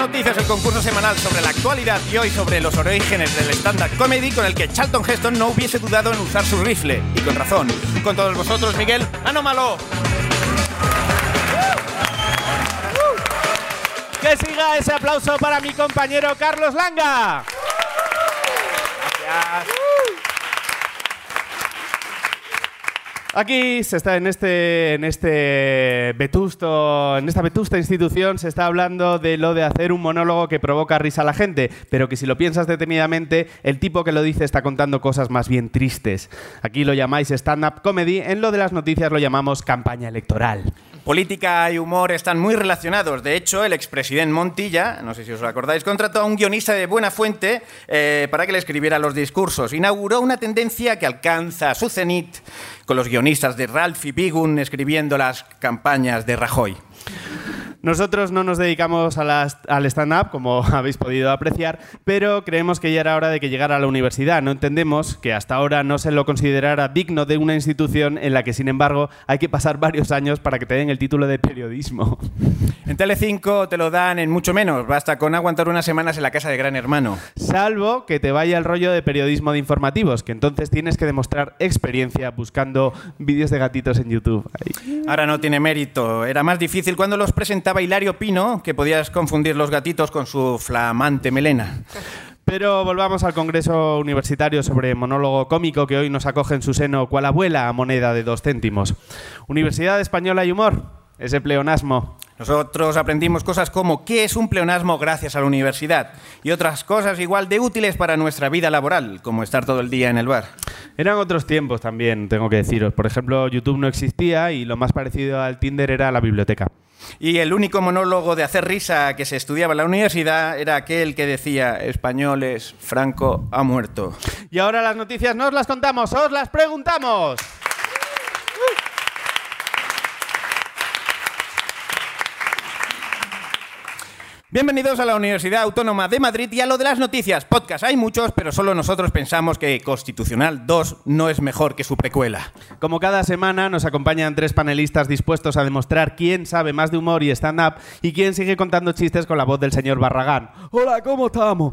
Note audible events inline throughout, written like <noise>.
Noticias, el concurso semanal sobre la actualidad y hoy sobre los orígenes del stand-up comedy con el que Charlton Heston no hubiese dudado en usar su rifle. Y con razón. Con todos vosotros, Miguel Anómalo. Que siga ese aplauso para mi compañero Carlos Langa. Gracias. Aquí se está en este, en este vetusto, en esta vetusta institución se está hablando de lo de hacer un monólogo que provoca risa a la gente, pero que si lo piensas detenidamente, el tipo que lo dice está contando cosas más bien tristes. Aquí lo llamáis stand-up comedy, en lo de las noticias lo llamamos campaña electoral. Política y humor están muy relacionados. De hecho, el expresidente Montilla, no sé si os acordáis, contrató a un guionista de buena fuente eh, para que le escribiera los discursos. Inauguró una tendencia que alcanza su cenit con los guionistas de Ralph y Bigun escribiendo las campañas de Rajoy. Nosotros no nos dedicamos a las- al stand-up, como <laughs> habéis podido apreciar, pero creemos que ya era hora de que llegara a la universidad. No entendemos que hasta ahora no se lo considerara digno de una institución en la que, sin embargo, hay que pasar varios años para que te den el título de periodismo. En Telecinco te lo dan en mucho menos. Basta con aguantar unas semanas en la casa de Gran Hermano. Salvo que te vaya el rollo de periodismo de informativos, que entonces tienes que demostrar experiencia buscando vídeos de gatitos en YouTube. Ahí. Ahora no tiene mérito. Era más difícil cuando los presentaba Hilario Pino, que podías confundir los gatitos con su flamante melena. Pero volvamos al Congreso Universitario sobre monólogo cómico que hoy nos acoge en su seno cual abuela a moneda de dos céntimos. Universidad Española y Humor, ese pleonasmo. Nosotros aprendimos cosas como qué es un pleonasmo gracias a la universidad y otras cosas igual de útiles para nuestra vida laboral, como estar todo el día en el bar. Eran otros tiempos también, tengo que deciros. Por ejemplo, YouTube no existía y lo más parecido al Tinder era la biblioteca. Y el único monólogo de hacer risa que se estudiaba en la universidad era aquel que decía españoles, Franco ha muerto. Y ahora las noticias no os las contamos, os las preguntamos. Bienvenidos a la Universidad Autónoma de Madrid y a lo de las noticias. Podcast hay muchos, pero solo nosotros pensamos que Constitucional 2 no es mejor que su precuela. Como cada semana nos acompañan tres panelistas dispuestos a demostrar quién sabe más de humor y stand-up y quién sigue contando chistes con la voz del señor Barragán. Hola, ¿cómo estamos?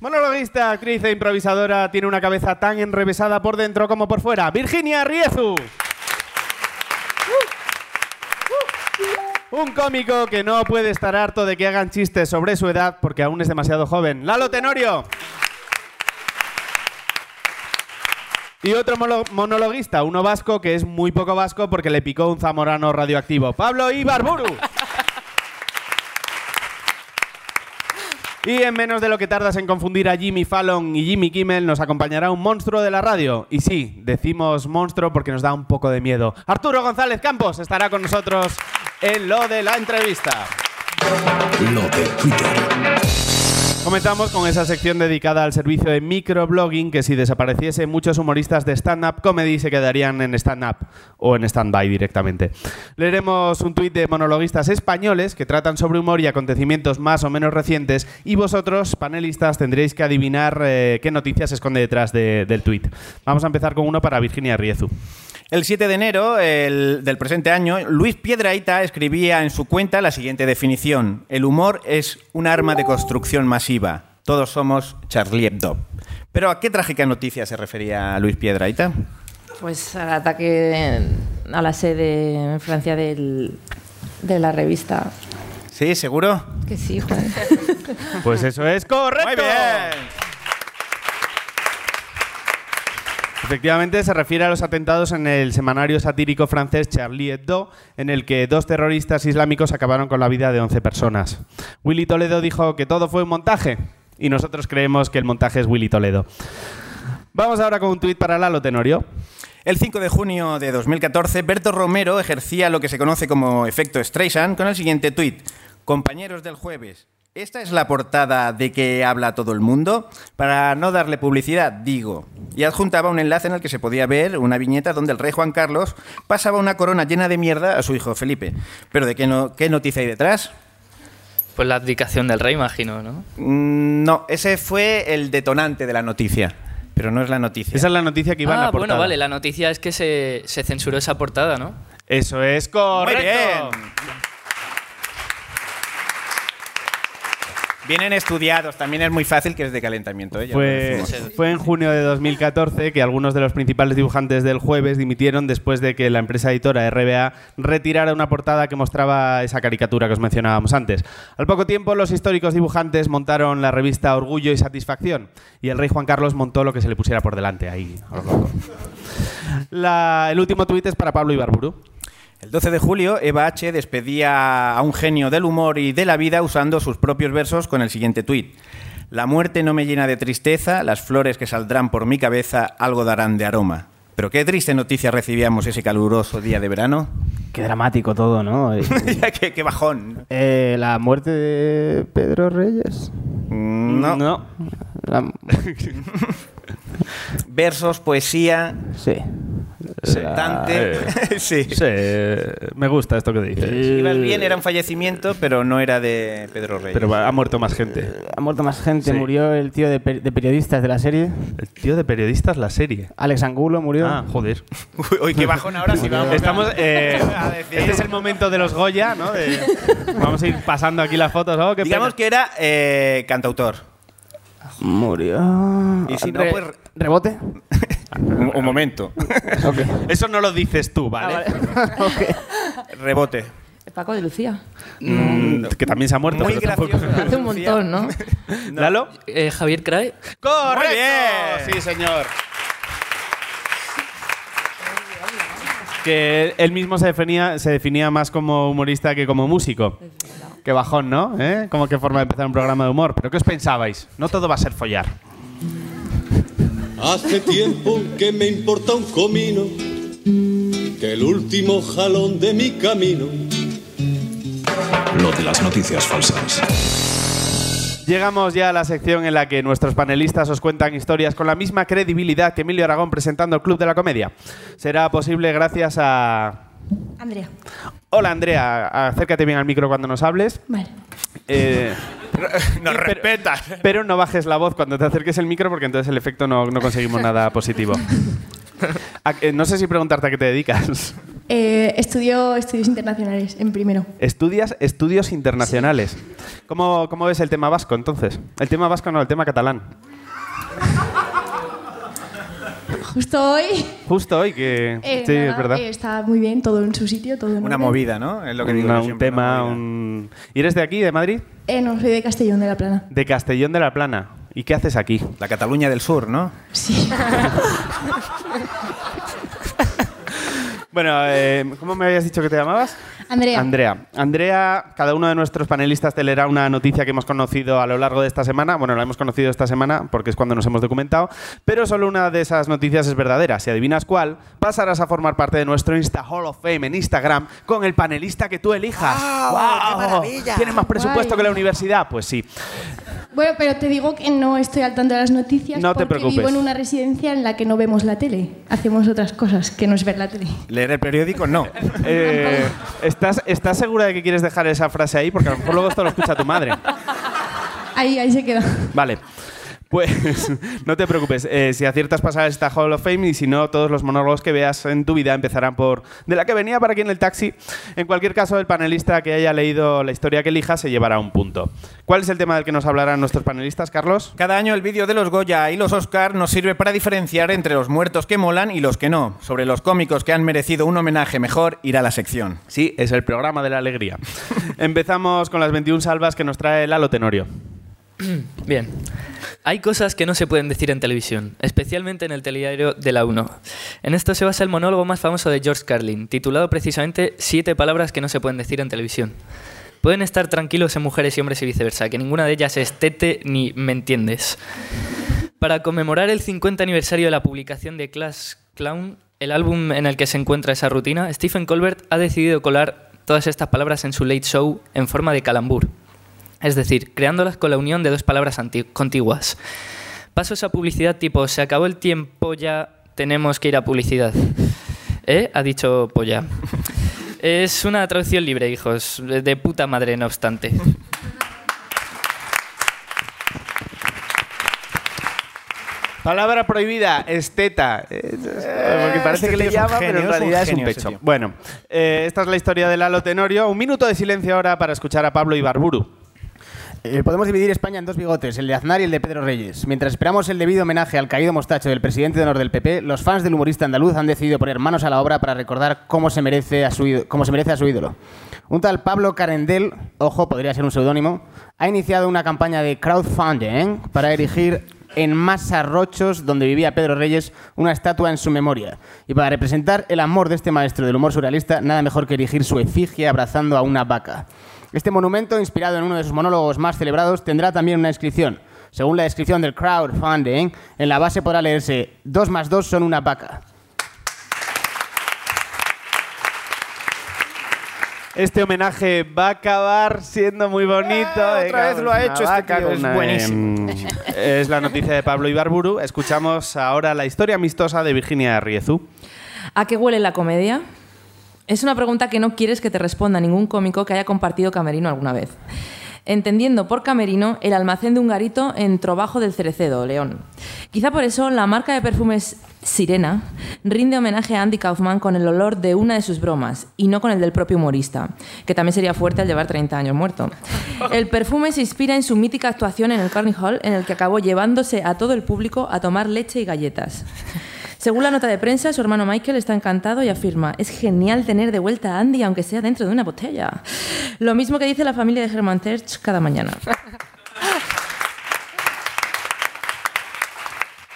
Monologuista, actriz e improvisadora, tiene una cabeza tan enrevesada por dentro como por fuera. Virginia Riezu. Un cómico que no puede estar harto de que hagan chistes sobre su edad porque aún es demasiado joven. Lalo Tenorio. Y otro monologuista, uno vasco que es muy poco vasco porque le picó un zamorano radioactivo. Pablo Ibarburu. Y en menos de lo que tardas en confundir a Jimmy Fallon y Jimmy Kimmel, nos acompañará un monstruo de la radio. Y sí, decimos monstruo porque nos da un poco de miedo. Arturo González Campos estará con nosotros en lo de la entrevista. Lo de Twitter. Comenzamos con esa sección dedicada al servicio de microblogging que si desapareciese muchos humoristas de stand-up comedy se quedarían en stand-up o en stand-by directamente. Leeremos un tuit de monologuistas españoles que tratan sobre humor y acontecimientos más o menos recientes y vosotros, panelistas, tendréis que adivinar eh, qué noticias se esconde detrás de- del tuit. Vamos a empezar con uno para Virginia Riezu. El 7 de enero el- del presente año, Luis Piedrahita escribía en su cuenta la siguiente definición. El humor es un arma de construcción masiva. Todos somos Charlie Hebdo. Pero ¿a qué trágica noticia se refería Luis Piedrahita? Pues al ataque a la sede en Francia del- de la revista. ¿Sí, seguro? Que sí, joder. Pues eso es correcto. Muy bien. Efectivamente, se refiere a los atentados en el semanario satírico francés Charlie Hebdo, en el que dos terroristas islámicos acabaron con la vida de 11 personas. Willy Toledo dijo que todo fue un montaje, y nosotros creemos que el montaje es Willy Toledo. Vamos ahora con un tuit para Lalo Tenorio. El 5 de junio de 2014, Berto Romero ejercía lo que se conoce como efecto Streisand con el siguiente tuit. Compañeros del jueves, ¿esta es la portada de que habla todo el mundo? Para no darle publicidad, digo. Y adjuntaba un enlace en el que se podía ver una viñeta donde el rey Juan Carlos pasaba una corona llena de mierda a su hijo Felipe. ¿Pero de qué, no, qué noticia hay detrás? Pues la abdicación del rey, imagino, ¿no? Mm, No, ese fue el detonante de la noticia, pero no es la noticia. Esa es la noticia que iba en ah, la portada. bueno, vale, la noticia es que se, se censuró esa portada, ¿no? Eso es correcto. Muy bien. Vienen estudiados, también es muy fácil que es de calentamiento. ¿eh? Fue, fue en junio de 2014 que algunos de los principales dibujantes del jueves dimitieron después de que la empresa editora RBA retirara una portada que mostraba esa caricatura que os mencionábamos antes. Al poco tiempo, los históricos dibujantes montaron la revista Orgullo y Satisfacción y el rey Juan Carlos montó lo que se le pusiera por delante ahí, a lo loco. La- el último tuit es para Pablo Ibarburu. El 12 de julio, Eva H. despedía a un genio del humor y de la vida usando sus propios versos con el siguiente tuit. La muerte no me llena de tristeza, las flores que saldrán por mi cabeza algo darán de aroma. Pero qué triste noticia recibíamos ese caluroso día de verano. Qué dramático todo, ¿no? <laughs> Ya, qué, qué bajón. Eh, la muerte de Pedro Reyes. No. no. La- <laughs> Versos, poesía, sí. La- Dante. <laughs> sí. Sí, me gusta esto que dices. Ibas bien, era un fallecimiento, pero no era de Pedro Reyes. Pero ha muerto más gente. Ha muerto más gente. Sí. Murió el tío de, per- de periodistas de la serie. El tío de periodistas, la serie. Alex Angulo murió. Ah, joder. <laughs> Uy, qué bajón ahora sí vamos. Estamos, eh, <laughs> A decir- este es el momento de los Goya, ¿no? De- vamos a ir pasando aquí las fotos. Oh, qué Digamos pena. que era eh, cantautor. Murió. Y si no, Re- pues- ¿Rebote? Un, un momento. <laughs> Eso no lo dices tú, ¿vale? Ah. <laughs> Rebote. Paco de Lucía. Mm, que también se ha muerto. Muy pero tampoco- gracioso. Hace un montón, <laughs> ¿no? ¿Lalo? Eh, Javier Crae. ¡Correcto! Bien. Sí, señor. Que él mismo se definía, se definía más como humorista que como músico. Qué bajón, ¿no? ¿Eh? Como qué forma de empezar un programa de humor. ¿Pero qué os pensabais? No todo va a ser follar. Hace tiempo que me importa un comino, que el último jalón de mi camino. Lo de las noticias falsas. Llegamos ya a la sección en la que nuestros panelistas os cuentan historias con la misma credibilidad que Emilio Aragón presentando el Club de la Comedia. Será posible gracias a... Andrea. Hola Andrea, acércate bien al micro cuando nos hables. Vale. Eh, <laughs> Nos pero- respetas. Pero no bajes la voz cuando te acerques el micro porque entonces el efecto no, no conseguimos nada positivo. A- <laughs> eh, no sé si preguntarte a qué te dedicas. Eh, estudio estudios internacionales en primero. Estudias estudios internacionales. ¿Cómo, ¿Cómo ves el tema vasco entonces? El tema vasco no, el tema catalán. <laughs> Justo hoy. Justo hoy que... eh, sí, nada, es verdad. eh, está muy bien, todo en su sitio, todo en Una orden. movida, ¿no? Es lo que digo Una- yo un tema, una un... ¿Y eres de aquí, de Madrid? Eh, no, soy de Castellón de la Plana. De Castellón de la Plana. ¿Y qué haces aquí? La Cataluña del Sur, ¿no? Sí. <laughs> Bueno, eh, ¿cómo me habías dicho que te llamabas? Andrea. Andrea. Andrea, cada uno de nuestros panelistas te leerá una noticia que hemos conocido a lo largo de esta semana. Bueno, la hemos conocido esta semana porque es cuando nos hemos documentado. Pero solo una de esas noticias es verdadera. Si adivinas cuál, pasarás a formar parte de nuestro Insta Hall of Fame en Instagram con el panelista que tú elijas. ¡Wow! ¿Tienes más presupuesto Guay. que la universidad? Pues sí. Bueno, pero te digo que no estoy al tanto de las noticias No te porque preocupes. vivo en una residencia en la que no vemos la tele. Hacemos otras cosas que no es ver la tele. Leer el periódico, no. <laughs> Eh, ¿estás, ¿Estás segura de que quieres dejar esa frase ahí? Porque a lo mejor luego esto lo escucha tu madre. Ahí, ahí se queda. Vale. Pues <laughs> no te preocupes, eh, si aciertas pasar esta Hall of Fame y si no, todos los monólogos que veas en tu vida empezarán por de la que venía para aquí en el taxi. En cualquier caso, el panelista que haya leído la historia que elija se llevará un punto. ¿Cuál es el tema del que nos hablarán nuestros panelistas, Carlos? Cada año el vídeo de los Goya y los Oscar nos sirve para diferenciar entre los muertos que molan y los que no. Sobre los cómicos que han merecido un homenaje mejor, ir a la sección. Sí, es el programa de la alegría. <laughs> Empezamos con las 21 salvas que nos trae Lalo Tenorio. Bien. Hay cosas que no se pueden decir en televisión, especialmente en el telediario de la 1. En esto se basa el monólogo más famoso de George Carlin, titulado precisamente Siete palabras que no se pueden decir en televisión. Pueden estar tranquilos en mujeres y hombres y viceversa, que ninguna de ellas es tete ni me entiendes. Para conmemorar el 50 aniversario de la publicación de Clash Clown, el álbum en el que se encuentra esa rutina, Stephen Colbert ha decidido colar todas estas palabras en su late show en forma de calambur. Es decir, creándolas con la unión de dos palabras contiguas. Paso esa publicidad tipo, se acabó el tiempo ya, tenemos que ir a publicidad. ¿Eh? Ha dicho polla. Es una traducción libre, hijos. De puta madre, no obstante. Palabra prohibida, esteta. Eh, porque parece este que le llama, pero en es un realidad es un pecho. Bueno, eh, esta es la historia de Lalo Tenorio. Un minuto de silencio ahora para escuchar a Pablo Ibarburu. Eh, podemos dividir España en dos bigotes, el de Aznar y el de Pedro Reyes. Mientras esperamos el debido homenaje al caído mostacho del presidente de honor del PP, los fans del humorista andaluz han decidido poner manos a la obra para recordar cómo se merece a su, cómo se merece a su ídolo. Un tal Pablo Carendel, ojo, podría ser un seudónimo, ha iniciado una campaña de crowdfunding para erigir en Masarrochos, donde vivía Pedro Reyes, una estatua en su memoria. Y para representar el amor de este maestro del humor surrealista, nada mejor que erigir su efigie abrazando a una vaca. Este monumento, inspirado en uno de sus monólogos más celebrados, tendrá también una inscripción. Según la descripción del crowdfunding, en la base podrá leerse 2 más 2 son una vaca. Este homenaje va a acabar siendo muy bonito. Eh, otra vez lo ha hecho este vaca tío, es una- buenísimo. em, es la noticia de Pablo Ibarburu. Escuchamos ahora la historia amistosa de Virginia Riezu. ¿A qué huele la comedia? Es una pregunta que no quieres que te responda ningún cómico que haya compartido camerino alguna vez. Entendiendo por camerino el almacén de un garito en Trobajo del Cerecedo, León. Quizá por eso la marca de perfumes Sirena rinde homenaje a Andy Kaufman con el olor de una de sus bromas y no con el del propio humorista, que también sería fuerte al llevar 30 años muerto. El perfume se inspira en su mítica actuación en el Carnegie Hall, en el que acabó llevándose a todo el público a tomar leche y galletas. Según la nota de prensa, su hermano Michael está encantado y afirma, es genial tener de vuelta a Andy aunque sea dentro de una botella. Lo mismo que dice la familia de Herman Terch cada mañana. <laughs>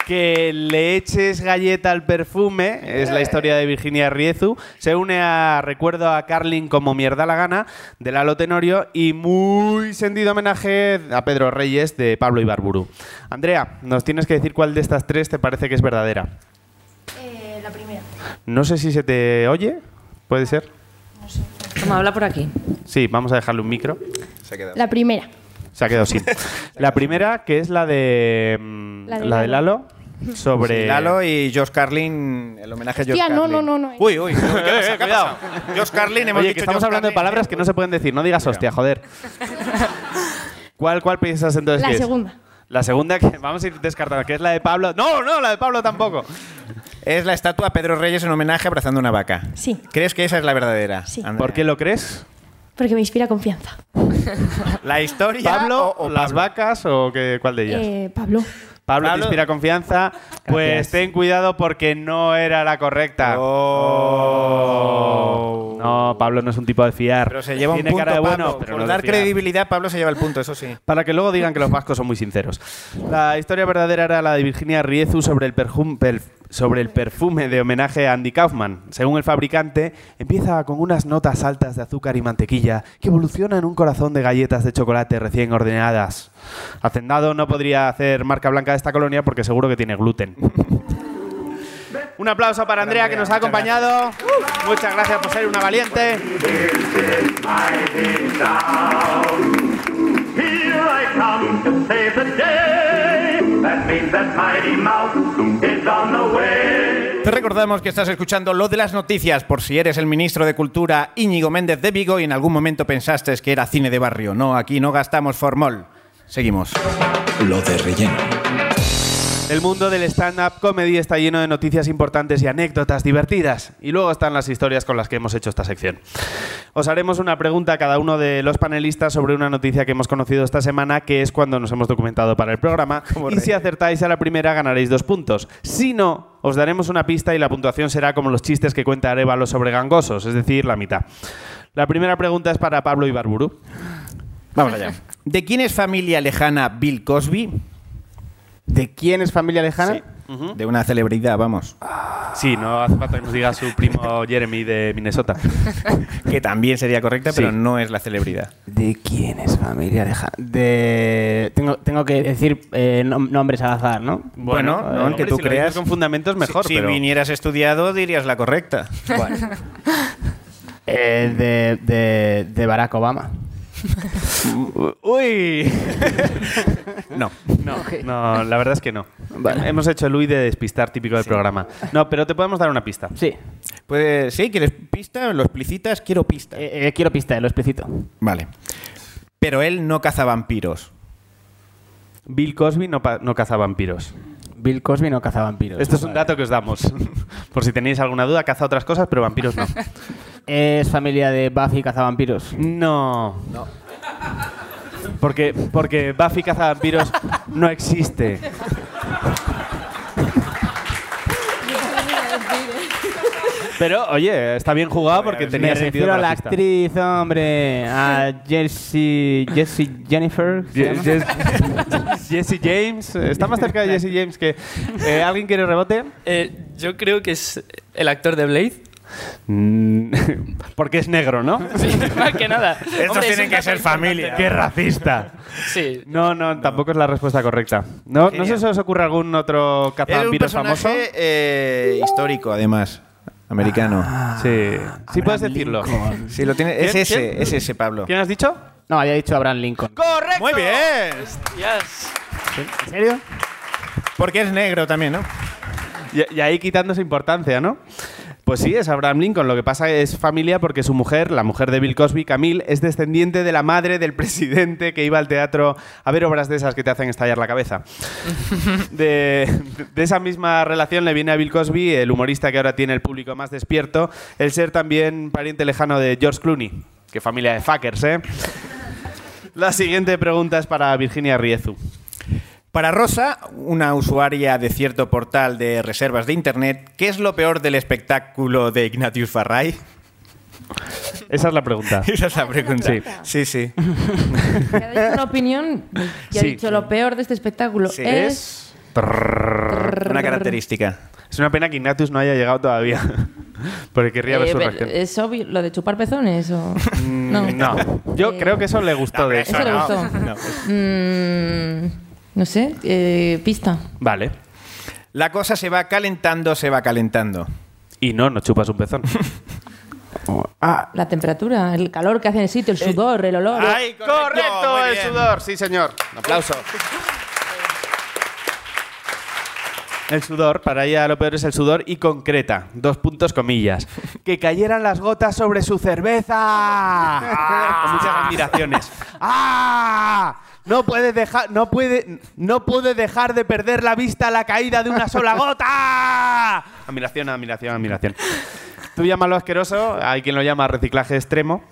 Que le eches galleta al perfume, es la historia de Virginia Riezu. Se une a Recuerdo a Carlin como mierda la gana, de Lalo Tenorio, y muy sentido homenaje a Pedro Reyes, de Pablo Ibarburu. Andrea, nos tienes que decir cuál de estas tres te parece que es verdadera. No sé si se te oye, ¿puede ser? Vamos, habla por aquí. Sí, vamos a dejarle un micro. Se ha quedado. La primera. Se ha quedado sin. <laughs> La primera, que es la de, mm, La de la de Lalo, sobre... Sí, Lalo y Josh Carlin, el homenaje a Josh Hostia, no, Carlin. no, no, no. Uy, uy, uy, ¿qué <laughs> pasa? ¿Qué? Josh Carlin, hemos Oye, dicho que estamos Josh hablando de Carlin. palabras que no se pueden decir. No digas hostia, joder. <laughs> ¿Cuál, cuál piensas entonces La que es? La segunda que <laughs> vamos a ir descartando, que es la de Pablo. No, no, la de Pablo tampoco. Es la estatua a Pedro Reyes en homenaje abrazando una vaca. Sí. ¿Crees que esa es la verdadera? Sí. Andrea? ¿Por qué lo crees? Porque me inspira confianza. ¿La historia ¿Pablo, o, o las vacas o qué, cuál de ellas? Eh, Pablo. Pablo, te Pablo- inspira confianza. Pues Gracias. ten cuidado porque no era la correcta. Oh. No, Pablo no es un tipo de fiar. Pero se lleva un punto, cara de Pablo. bueno, pero Por no dar credibilidad, Pablo se lleva el punto, eso sí. Para que luego digan que los vascos son muy sinceros. La historia verdadera era la de Virginia Riezu sobre el, perfum- per- sobre el perfume de homenaje a Andy Kaufman. Según el fabricante, empieza con unas notas altas de azúcar y mantequilla que evoluciona en un corazón de galletas de chocolate recién ordenadas. Hacendado no podría hacer marca blanca de esta colonia porque seguro que tiene gluten. Un aplauso para Andrea que nos ha acompañado. Muchas gracias por ser una valiente. Te recordamos que estás escuchando lo de las noticias por si eres el ministro de Cultura Íñigo Méndez de Vigo y en algún momento pensaste que era cine de barrio. No, aquí no gastamos formol. Seguimos. Lo de relleno. El mundo del stand-up comedy está lleno de noticias importantes y anécdotas divertidas. Y luego están las historias con las que hemos hecho esta sección. Os haremos una pregunta a cada uno de los panelistas sobre una noticia que hemos conocido esta semana, que es cuando nos hemos documentado para el programa. <laughs> Y si acertáis a la primera, ganaréis dos puntos. Si no, os daremos una pista y la puntuación será como los chistes que cuenta Arevalo sobre gangosos, es decir, la mitad. La primera pregunta es para Pablo Ibarburu. Vamos allá. ¿De quién es familia lejana Bill Cosby? ¿De quién es familia lejana? Sí. De una celebridad, vamos. Sí, no hace falta que nos diga su primo Jeremy de Minnesota. Que también sería correcta, pero no es la celebridad. ¿De quién es familia lejana? De... Tengo, tengo que decir eh, nom- nombres al azar, ¿no? Bueno, no, hombre, que tú si creas. con fundamentos mejor, si, si pero... vinieras estudiado, dirías la correcta. <laughs> Eh, de, de, de Barack Obama. Uy. No. No, no, la verdad es que no. Hemos hecho el UI de despistar típico del programa. No, pero te podemos dar una pista. Sí. Puede, sí, ¿quieres pista? ¿Lo explicitas? Quiero pista. Eh, eh, quiero pista, lo explicito. Vale. Pero él no caza vampiros. Bill Cosby no, no caza vampiros. Bill Cosby no caza vampiros. Esto es un dato que os damos. <laughs> Por si tenéis alguna duda, caza otras cosas, pero vampiros no. <laughs> ¿Es familia de Buffy cazavampiros? No. Porque, porque Buffy cazavampiros no existe. <laughs> Pero, oye, está bien jugado porque Me tenía sentido refiero a para la pista. actriz, hombre, a Jessie, Jessie Jennifer. <laughs> Jesse James. Está más cerca de Jesse James que... eh, ¿Alguien quiere rebote? Eh, yo creo que es el actor de Blade. Mm, <laughs> porque es negro, ¿no? <laughs> Sí, más que nada. Estos Hombre, es tienen un que dato ser importante. familia. ¡Qué racista! Sí. No, no, tampoco es la respuesta correcta. ¿No, ¿no sé Genial. si os ocurre algún otro Es un cazavampiros famoso? personaje eh, histórico, además. Americano. Sí, sí puedes decirlo. Sí, lo tiene. Es ese, ¿Quién? es ese, Pablo. ¿Quién has dicho? No, había dicho Abraham Lincoln. ¡Correcto! Muy bien. Yes. ¿En serio? Porque es negro también, ¿no? Y, y ahí quitándose importancia, ¿no? Pues sí, es Abraham Lincoln. Lo que pasa es familia porque su mujer, la mujer de Bill Cosby, Camille, es descendiente de la madre del <laughs> presidente que iba al teatro a ver obras de esas que te hacen estallar la cabeza. <laughs> De, de esa misma relación le viene a Bill Cosby, el humorista que ahora tiene el público más despierto, el ser también pariente lejano de George Clooney. Qué familia de fuckers, ¿eh? <laughs> La siguiente pregunta es para Virginia Riezu. Para Rosa, una usuaria de cierto portal de reservas de internet, ¿qué es lo peor del espectáculo de Ignatius Farray? Esa es la pregunta. <laughs> Esa es la pregunta. Sí. sí. sí. Que ha dicho una opinión y ha Sí. dicho lo peor de este espectáculo Sí. es... Una característica. Es una pena que Ignatius no haya llegado todavía. <laughs> Porque querría ver Eh, su ver- reacción. ¿Es obvio lo de chupar pezones o...? No. Mm, No, yo Eh, creo que eso le gustó de Eso le no. gustó. No. Mm, no sé, eh, pista. Vale. La cosa se va calentando, se va calentando. Y no, no chupas un pezón. <laughs> La temperatura, el calor que hace en el sitio, el sudor, el olor. ¡Ay, correcto! el bien. sudor, sí señor. Un aplauso. <laughs> El sudor, para ella lo peor es el sudor y concreta, dos puntos comillas. <laughs> Que cayeran las gotas sobre su cerveza. Con muchas admiraciones. ¡Ah! No puede dejar, no puede, no puede dejar de perder la vista a la caída de una sola gota. <laughs> Admiración, admiración, admiración. Tú llámalo asqueroso, hay quien lo llama reciclaje extremo.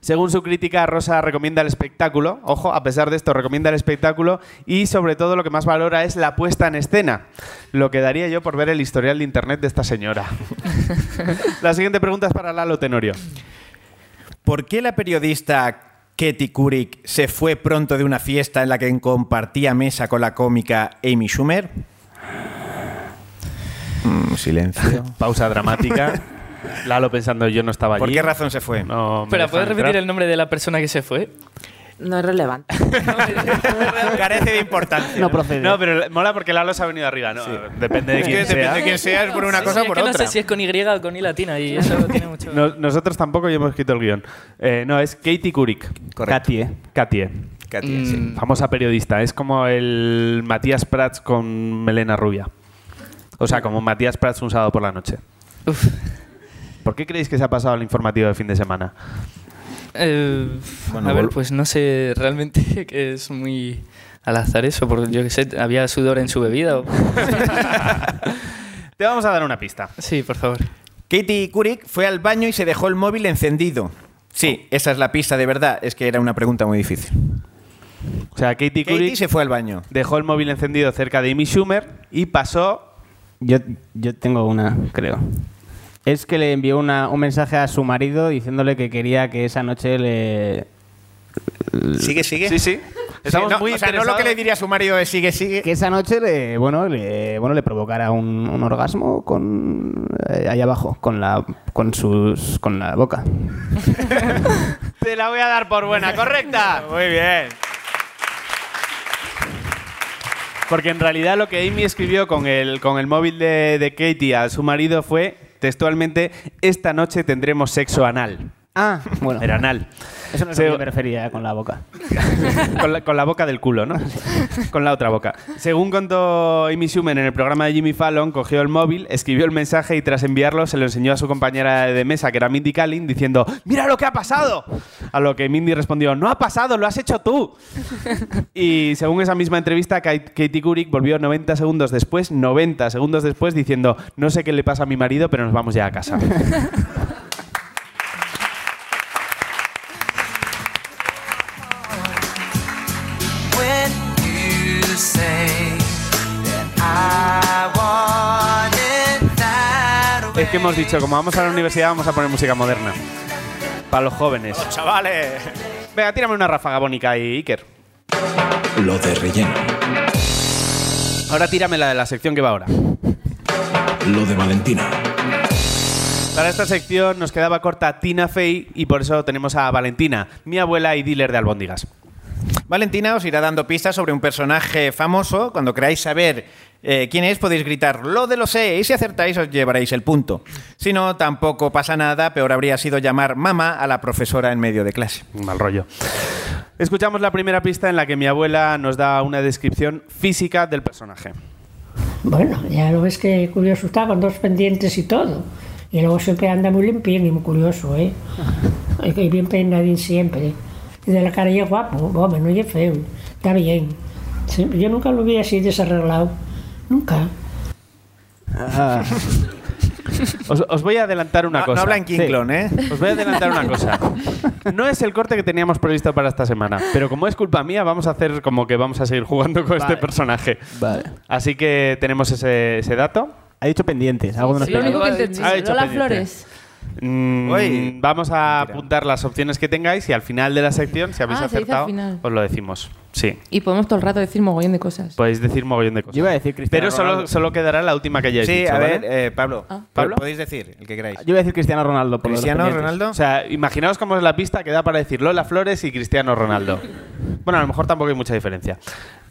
Según su crítica, Rosa recomienda el espectáculo. Ojo, a pesar de esto, recomienda el espectáculo y sobre todo lo que más valora es la puesta en escena. Lo que daría yo por ver el historial de internet de esta señora. <laughs> la siguiente pregunta es para Lalo Tenorio. ¿Por qué la periodista Katie Couric se fue pronto de una fiesta en la que compartía mesa con la cómica Amy Schumer? Mm, silencio. <laughs> Pausa dramática. <laughs> Lalo pensando yo no estaba allí. ¿Por qué razón se fue? No dejan ¿puedes repetir entrar. el nombre de la persona que se fue? No es relevante. <laughs> Carece de importancia. No procede. No, pero mola porque Lalo se ha venido arriba, ¿no? Depende de Es que quién depende sea. de quién sea, es por una Sí, cosa sí, o es por que otra. no sé si es con Y o con I latina y eso <laughs> tiene mucho... No- nosotros tampoco ya hemos escrito el guion. Eh, no, es Katie Couric. Correcto. Katie. Katie. Katia, sí. Mm, Famosa periodista. Es como el Matías Prats con melena rubia. O sea, como Matías Prats un sábado por la noche. uf. ¿Por qué creéis que se ha pasado el informativo de fin de semana? Eh, Bueno, a ver, pues no sé realmente <laughs> que es muy al azar eso, porque yo qué sé, había sudor en su bebida. o- <laughs> Te vamos a dar una pista. Sí, por favor. Katie Couric fue al baño y se dejó el móvil encendido. Sí, esa es la pista de verdad. Es que era una pregunta muy difícil. O sea, Katie Katie Couric se fue al baño. dejó el móvil encendido cerca de Amy Schumer y pasó... Yo, yo tengo una, creo. Es que le envió una- un mensaje a su marido diciéndole que quería que esa noche le... ¿Sigue, sigue? Sí, sí. Estamos Sí, no, muy o sea, no lo que le diría a su marido es sigue, sigue. Que esa noche le, bueno, le, bueno, le provocara un, un orgasmo con eh, ahí abajo, con la, con sus, con la boca. <laughs> Te la voy a dar por buena, correcta. Muy bien. Porque en realidad lo que Amy escribió con el, con el móvil de, de Katie a su marido fue textualmente, esta noche tendremos sexo anal. Ah, bueno. Era anal. Eso no es Se- a lo que me refería eh, con la boca. <laughs> con, la, con la boca del culo, ¿no? <laughs> con la otra boca. Según contó Amy Schumer en el programa de Jimmy Fallon, cogió el móvil, escribió el mensaje y tras enviarlo se lo enseñó a su compañera de mesa, que era Mindy Kaling, diciendo ¡Mira lo que ha pasado! A lo que Mindy respondió ¡No ha pasado, lo has hecho tú! y según esa misma entrevista, Katie Couric volvió 90 segundos después, 90 segundos después, diciendo No sé qué le pasa a mi marido, pero nos vamos ya a casa. <laughs> que hemos dicho, como vamos a la universidad, vamos a poner música moderna. Para los jóvenes. ¡Chavales! Venga, tírame una ráfaga bónica ahí, Iker. Lo de relleno. Ahora tírame la de la sección que va ahora. Lo de Valentina. Para esta sección nos quedaba corta Tina Fey y por eso tenemos a Valentina, mi abuela y dealer de albóndigas. Valentina os irá dando pistas sobre un personaje famoso. Cuando queráis saber eh, quién es, podéis gritar lo de lo sé y si acertáis os llevaréis el punto. Si no, tampoco pasa nada, peor habría sido llamar mamá a la profesora en medio de clase. Mal rollo. Escuchamos la primera pista en la que mi abuela nos da una descripción física del personaje. Bueno, ya lo ves que curioso está, con dos pendientes y todo. Y luego siempre anda muy limpio y muy curioso, ¿eh? Y bien peinadín siempre. Y de la cara ya guapo, hombre, no es feo. Está bien. Yo nunca lo vi así desarreglado. Nunca. Ah, Os, os voy a adelantar una No, cosa. no habla en Kinklon, ¿eh? Os voy a adelantar una cosa. No es el corte que teníamos previsto para esta semana, pero como es culpa mía, vamos a hacer como que vamos a seguir jugando con este personaje. vale. Así que tenemos ese, ese dato. Ha dicho pendientes. Algo de unos Lo único que entendí. ha hecho Lola. Flores. Mm, Uy. vamos a apuntar las opciones que tengáis y al final de la sección, si habéis Ah, acertado, os lo decimos. Sí, Y podemos todo el rato decir mogollón de cosas. podéis decir mogollón de cosas. Yo iba a decir Cristiano Pero solo, Ronaldo. solo quedará la última que hayáis Sí, dicho, a ver, ¿vale? eh, Pablo. Ah. ¿Pablo? Podéis decir el que queráis. Yo iba a decir Cristiano Ronaldo. por Cristiano. Ronaldo. O sea, imaginaos cómo es la pista que da para decir Lola Flores y Cristiano Ronaldo. Bueno, a lo mejor tampoco hay mucha diferencia.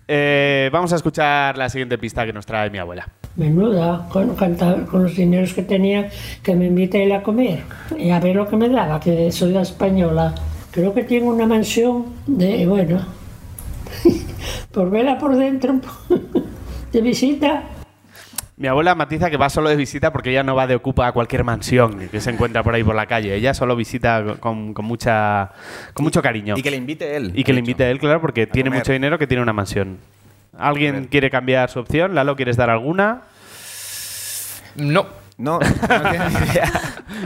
Eh, vamos a escuchar la siguiente pista que nos trae mi abuela. Menuda, con, con los dineros que tenía, que me invite él a comer. Y a ver lo que me daba, que soy la española. Creo que tengo una mansión de, bueno, <laughs> por verla por dentro, <laughs> de visita. Mi abuela matiza que va solo de visita porque ella no va de ocupa a cualquier mansión que se encuentra por ahí por la calle. Ella solo visita con, con mucha, con mucho cariño. Y que le invite él. Y que le invite a él, claro, porque tiene comer. mucho dinero que tiene una mansión. ¿Alguien quiere cambiar su opción? Lalo, ¿quieres dar alguna? No. No, <laughs> no tienes ni idea.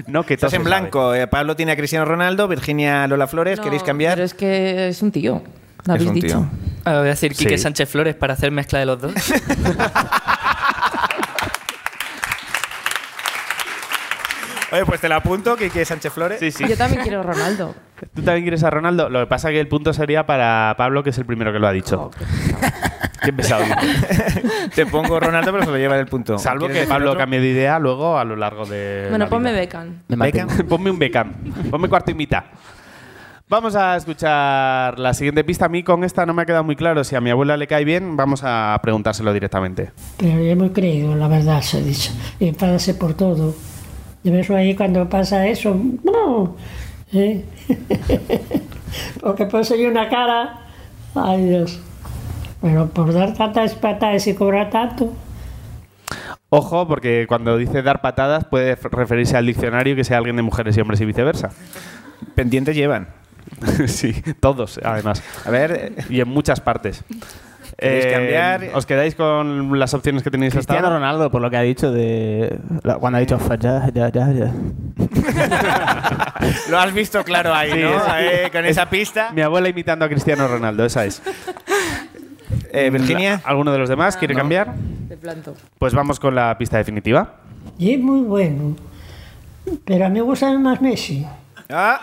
No, que todo Estás en blanco. Eh, Pablo tiene a Cristiano Ronaldo, Virginia Lola Flores. No, ¿Queréis cambiar? Pero es que es un tío. Lo Es habéis un dicho. tío. Ah, voy a decir Quique Sí. Sánchez Flores para hacer mezcla de los dos. <laughs> Oye, pues te la apunto, que es Sánchez Flores. Sí, sí. Yo también quiero Ronaldo. <laughs> ¿Tú también quieres a Ronaldo? Lo que pasa es que el punto sería para Pablo, que es el primero que lo ha dicho. <laughs> Qué pesado. Te pongo Ronaldo, pero se lo lleva el punto. Salvo ¿Quieres que Pablo otro? cambie de idea luego a lo largo de. Bueno, la ponme vida. Beckham. Beckham. Ponme un Beckham. Ponme cuarto y mitad. Vamos a escuchar la siguiente pista. A mí con esta no me ha quedado muy claro. Si a mi abuela le cae bien, vamos a preguntárselo directamente. Pero yo muy creído, la verdad, se ha dicho. Y enfádase por todo. Y eso ahí cuando pasa eso, no. ¿eh? <laughs> Porque puse yo una cara, ay Dios. Pero por dar tantas patadas y cobrar tanto, Ojo, porque cuando dice dar patadas puede referirse al diccionario que sea alguien de mujeres y hombres y viceversa. Pendientes llevan. <laughs> sí, todos, además. A ver, eh, Y en muchas partes. ¿Queréis Eh, cambiar? ¿Os quedáis con las opciones que tenéis hasta Cristiano ahora? Ronaldo, por lo que ha dicho de. Cuando ha dicho ya, ya, ya, ya. <laughs> lo has visto claro ahí, Sí, ¿no? es- Ahí, con esa pista. Mi abuela imitando a Cristiano Ronaldo, esa es. <laughs> Eh, Virginia. ¿Alguno de los demás quiere cambiar? De planto. Pues vamos con la pista definitiva. y es muy bueno. Pero a mí me gusta más Messi. Ah,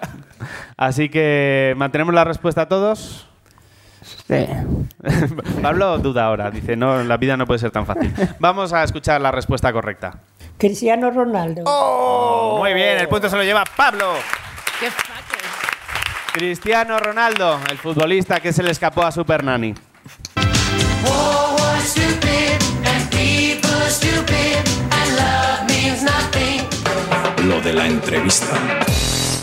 <laughs> Así que mantenemos la respuesta a todos. Sí. <laughs> Pablo duda ahora, dice, no, la vida no puede ser tan fácil. Vamos a escuchar la respuesta correcta. Cristiano Ronaldo. Oh, muy bien, el punto se lo lleva Pablo. Cristiano Ronaldo, el futbolista que se le escapó a Super Nani. De la entrevista.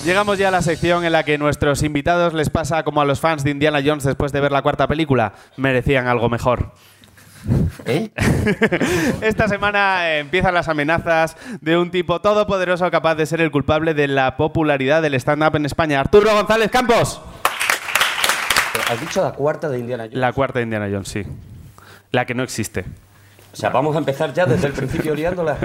Llegamos ya a la sección en la que nuestros invitados les pasa como a los fans de Indiana Jones después de ver la cuarta película. Merecían algo mejor. <laughs> Esta semana eh, empiezan las amenazas de un tipo todopoderoso capaz de ser el culpable de la popularidad del stand-up en España. Arturo González Campos. Has dicho la cuarta de Indiana Jones. La cuarta de Indiana Jones, sí. La que no existe. O sea, vamos a empezar ya desde el principio liándola.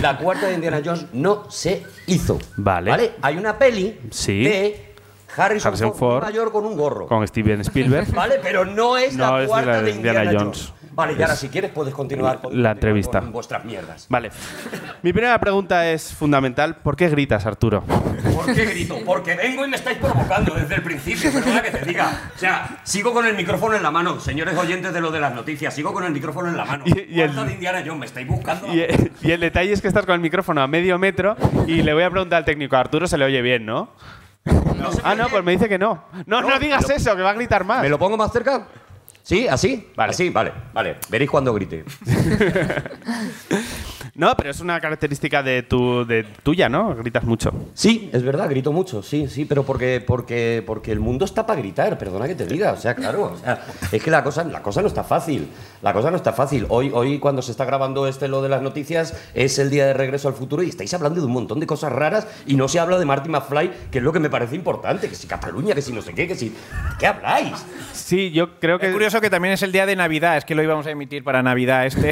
La cuarta de Indiana Jones no se hizo. Vale. Hay una peli Sí. de Harrison, Harrison Ford, Ford. mayor con un gorro. Con Steven Spielberg. <laughs> Vale, pero no es No la es cuarta la de Indiana, Jones. Vale, y ahora si quieres puedes continuar con, La entrevista. con vuestras mierdas. Vale. Mi primera pregunta es fundamental. ¿Por qué gritas, Arturo? ¿Por qué grito? Porque vengo y me estáis provocando desde el principio, perdona que te diga. O sea, sigo con el micrófono en la mano, señores oyentes de lo de las noticias, sigo con el micrófono en la mano. Y- y el- ¿Cuánta de Indiana Jones me estáis buscando? Y, y el detalle es que estás con el micrófono a medio metro y le voy a preguntar al técnico, Arturo se le oye bien, ¿no? ah, no, pues me dice que no. No, no, No, digas pero- eso, que va a gritar más. ¿Me lo pongo más cerca? ¿Sí? ¿Así? Vale. Así, vale, vale. Veréis cuando grite. <laughs> No, pero es una característica de tu, de tuya, ¿no? Gritas mucho. Sí, es verdad, grito mucho, sí, sí, pero porque, porque, porque el mundo está para gritar, perdona que te diga, o sea, claro, o sea, es que la cosa, la cosa no está fácil, la cosa no está fácil. Hoy, hoy cuando se está grabando este lo de las noticias es el día de regreso al futuro y estáis hablando de un montón de cosas raras y no se habla de Marty McFly, que es lo que me parece importante, que si Cataluña, que si no sé qué, que si... ¿Qué habláis? Sí, yo creo que... Es curioso que también es el día de Navidad, es que lo íbamos a emitir para Navidad este,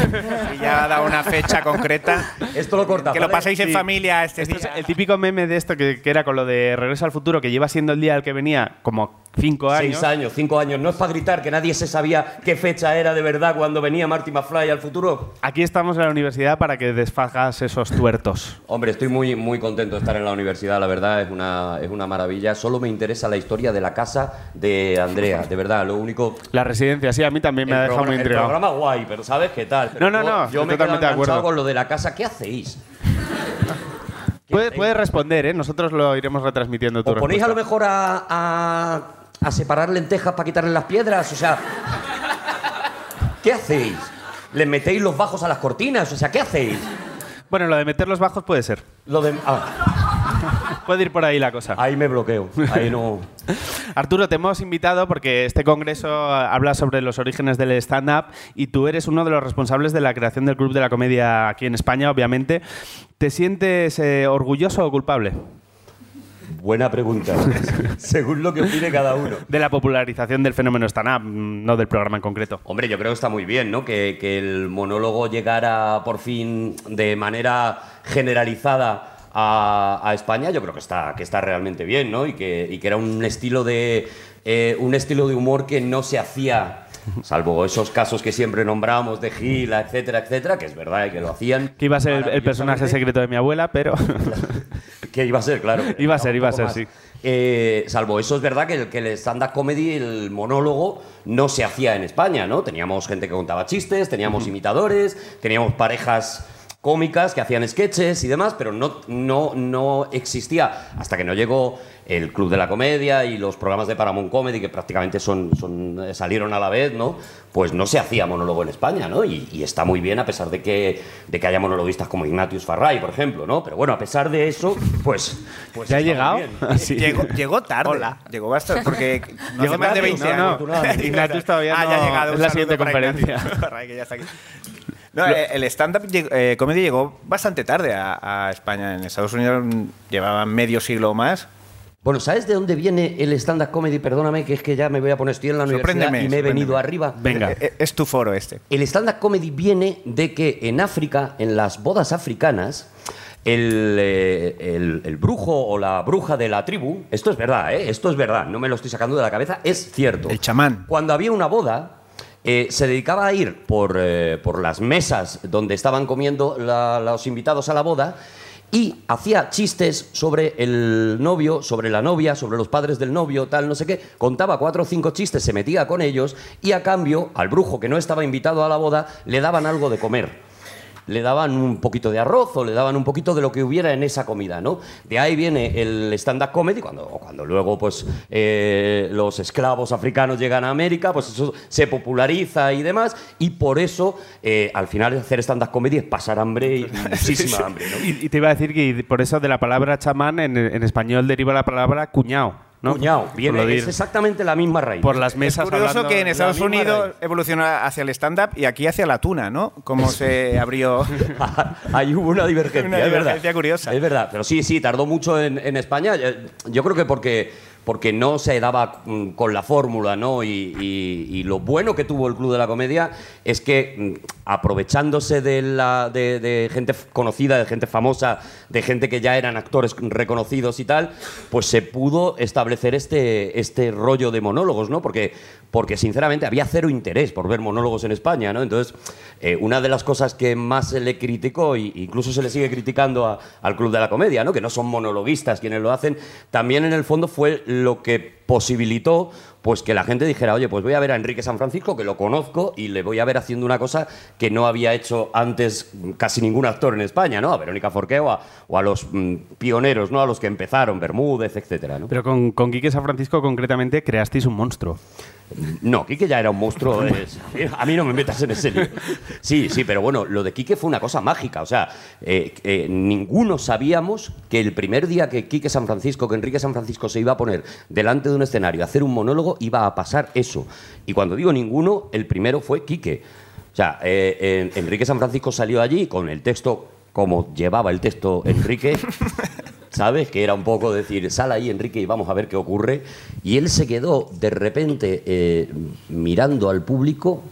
y ya ha dado una fecha concreta. Esto lo corta. Que lo paséis en Sí. familia este Esto día. es el típico meme de esto que, que era con lo de Regreso al Futuro, que lleva siendo el día al que venía como cinco años. Seis años, cinco años. No es para gritar que nadie se sabía qué fecha era de verdad cuando venía Marty McFly al futuro. Aquí estamos en la universidad para que desfagas esos tuertos. Hombre, estoy muy, muy contento de estar en la universidad, la verdad, es una, es una maravilla. Solo me interesa la historia de la casa de Andrea, de verdad, lo único... La residencia, sí, a mí también me ha el, dejado muy el intrigado. programa guay, pero ¿sabes qué tal? Pero No, no, no, Yo me totalmente de acuerdo. con lo de la casa. ¿Qué hacéis? Puede, puedes responder, ¿eh? Nosotros lo iremos retransmitiendo ¿Os ponéis a lo mejor a, a, a separar lentejas para quitarle las piedras? O sea, ¿qué hacéis? ¿Les metéis los bajos a las cortinas? O sea, ¿qué hacéis? Bueno, lo de meter los bajos puede ser. Lo de... ah, Puede ir por ahí la cosa. ahí me bloqueo. Ahí no... <laughs> Arturo, te hemos invitado porque este congreso habla sobre los orígenes del stand-up y tú eres uno de los responsables de la creación del Club de la Comedia aquí en España, obviamente. ¿Te sientes eh, orgulloso o culpable Buena pregunta. <laughs> Según lo que opine cada uno. de la popularización del fenómeno stand-up, no del programa en concreto? Hombre, yo creo que está muy bien, ¿no? Que, que el monólogo llegara por fin de manera generalizada a, a España, yo creo que está, que está realmente bien, ¿no? Y que, y que era un estilo de eh, un estilo de humor que no se hacía. Salvo esos casos que siempre nombramos de Gila, etcétera, etcétera, que es verdad y que lo hacían. Que iba a ser el, personaje secreto de mi abuela, pero <laughs> Que iba a ser, claro. <laughs> Iba a ser, iba a ser, más. sí. Eh, salvo eso, es verdad que el, que el stand-up comedy, el monólogo, no se hacía en España, ¿no? Teníamos gente que contaba chistes, teníamos imitadores, teníamos parejas cómicas que hacían sketches y demás, pero no, no, no existía hasta que no llegó el Club de la Comedia y los programas de Paramount Comedy, que prácticamente son, son, eh, salieron a la vez, ¿no? Pues no se hacía monólogo en España, ¿no? Y, y está muy bien a pesar de que, de que haya monologuistas como Ignatius Farray, por ejemplo, ¿no? Pero bueno, a pesar de eso, pues... pues ¿ya ha llegado? <laughs> Sí. Llegó, llegó tarde. Hola. Llegó bastante, porque <laughs> no Llegó hace más de tarde, 20 no, no. años. Ignatius todavía <laughs> ah, ya ha llegado. es la siguiente conferencia. Ignatius Farray, que ya está aquí. No, eh, el stand-up eh, comedy llegó bastante tarde a, a España. En Estados Unidos mm, llevaban medio siglo o más. Bueno, ¿sabes de dónde viene el stand-up comedy? Perdóname, que es que ya me voy a poner, estoy en la universidad y me he venido arriba. Venga. Eh, Es tu foro este. El stand-up comedy viene de que en África, en las bodas africanas, el, eh, el- el brujo o la bruja de la tribu, esto es verdad, ¿eh? esto es verdad, no me lo estoy sacando de la cabeza, es cierto. El chamán. Cuando había una boda, eh, se dedicaba a ir por, eh, por las mesas donde estaban comiendo la- los invitados a la boda y hacía chistes sobre el novio, sobre la novia, sobre los padres del novio, tal, no sé qué. Contaba cuatro o cinco chistes, se metía con ellos y a cambio, al brujo que no estaba invitado a la boda, le daban algo de comer le daban un poquito de arroz o le daban un poquito de lo que hubiera en esa comida, ¿no? De ahí viene el stand-up comedy, cuando, cuando luego pues, eh, los esclavos africanos llegan a América, pues eso se populariza y demás, y por eso eh, al final hacer stand-up comedy es pasar hambre y <laughs> muchísima hambre, ¿no? Y, y te iba a decir que por eso de la palabra chamán en, en español deriva la palabra cuñado. ¿No? Cuñado, viene, es exactamente la misma raíz. por las Es mesas curioso hablando- que en Estados Unidos raíz. evolucionó hacia el stand-up y aquí hacia la tuna, ¿no? Cómo se <laughs> abrió. <laughs> Ahí hubo una divergencia, Una es verdad. divergencia curiosa. Es verdad, pero sí, sí, tardó mucho en, en España. Yo creo que porque, porque no se daba mm, con la fórmula, ¿no? Y, lo bueno que tuvo el Club de la Comedia es que, mm, aprovechándose de, la, de, gente conocida, de gente famosa, de gente que ya eran actores reconocidos y tal, pues se pudo establecer este, este rollo de monólogos, ¿no? Porque, porque sinceramente había cero interés por ver monólogos en España, ¿no? Entonces, eh, una de las cosas que más se le criticó, e incluso se le sigue criticando al Club de la Comedia, ¿no? Que no son monologuistas quienes lo hacen, también en el fondo fue lo que posibilitó pues que la gente dijera, oye, pues voy a ver a Enrique San Francisco, que lo conozco, y le voy a ver haciendo una cosa que no había hecho antes casi ningún actor en España, ¿no? A Verónica Forqué o a, los mm, pioneros, ¿no? A los que empezaron, Bermúdez, etcétera. Pero con, con Quique San Francisco concretamente creasteis un monstruo. No, Quique ya era un monstruo. a mí no me metas en ese lío. Sí, sí, pero bueno, lo de Quique fue una cosa mágica. O sea, eh, eh, ninguno sabíamos que el primer día que Quique San Francisco, que Enrique San Francisco se iba a poner delante de un escenario a hacer un monólogo, iba a pasar eso. Y cuando digo ninguno, el primero fue Quique. O sea, eh, Enrique San Francisco salió allí con el texto como llevaba el texto Enrique. ¿Sabes? Que era un poco decir, sal ahí, Enrique, y vamos a ver qué ocurre. Y él se quedó de repente eh, mirando al público,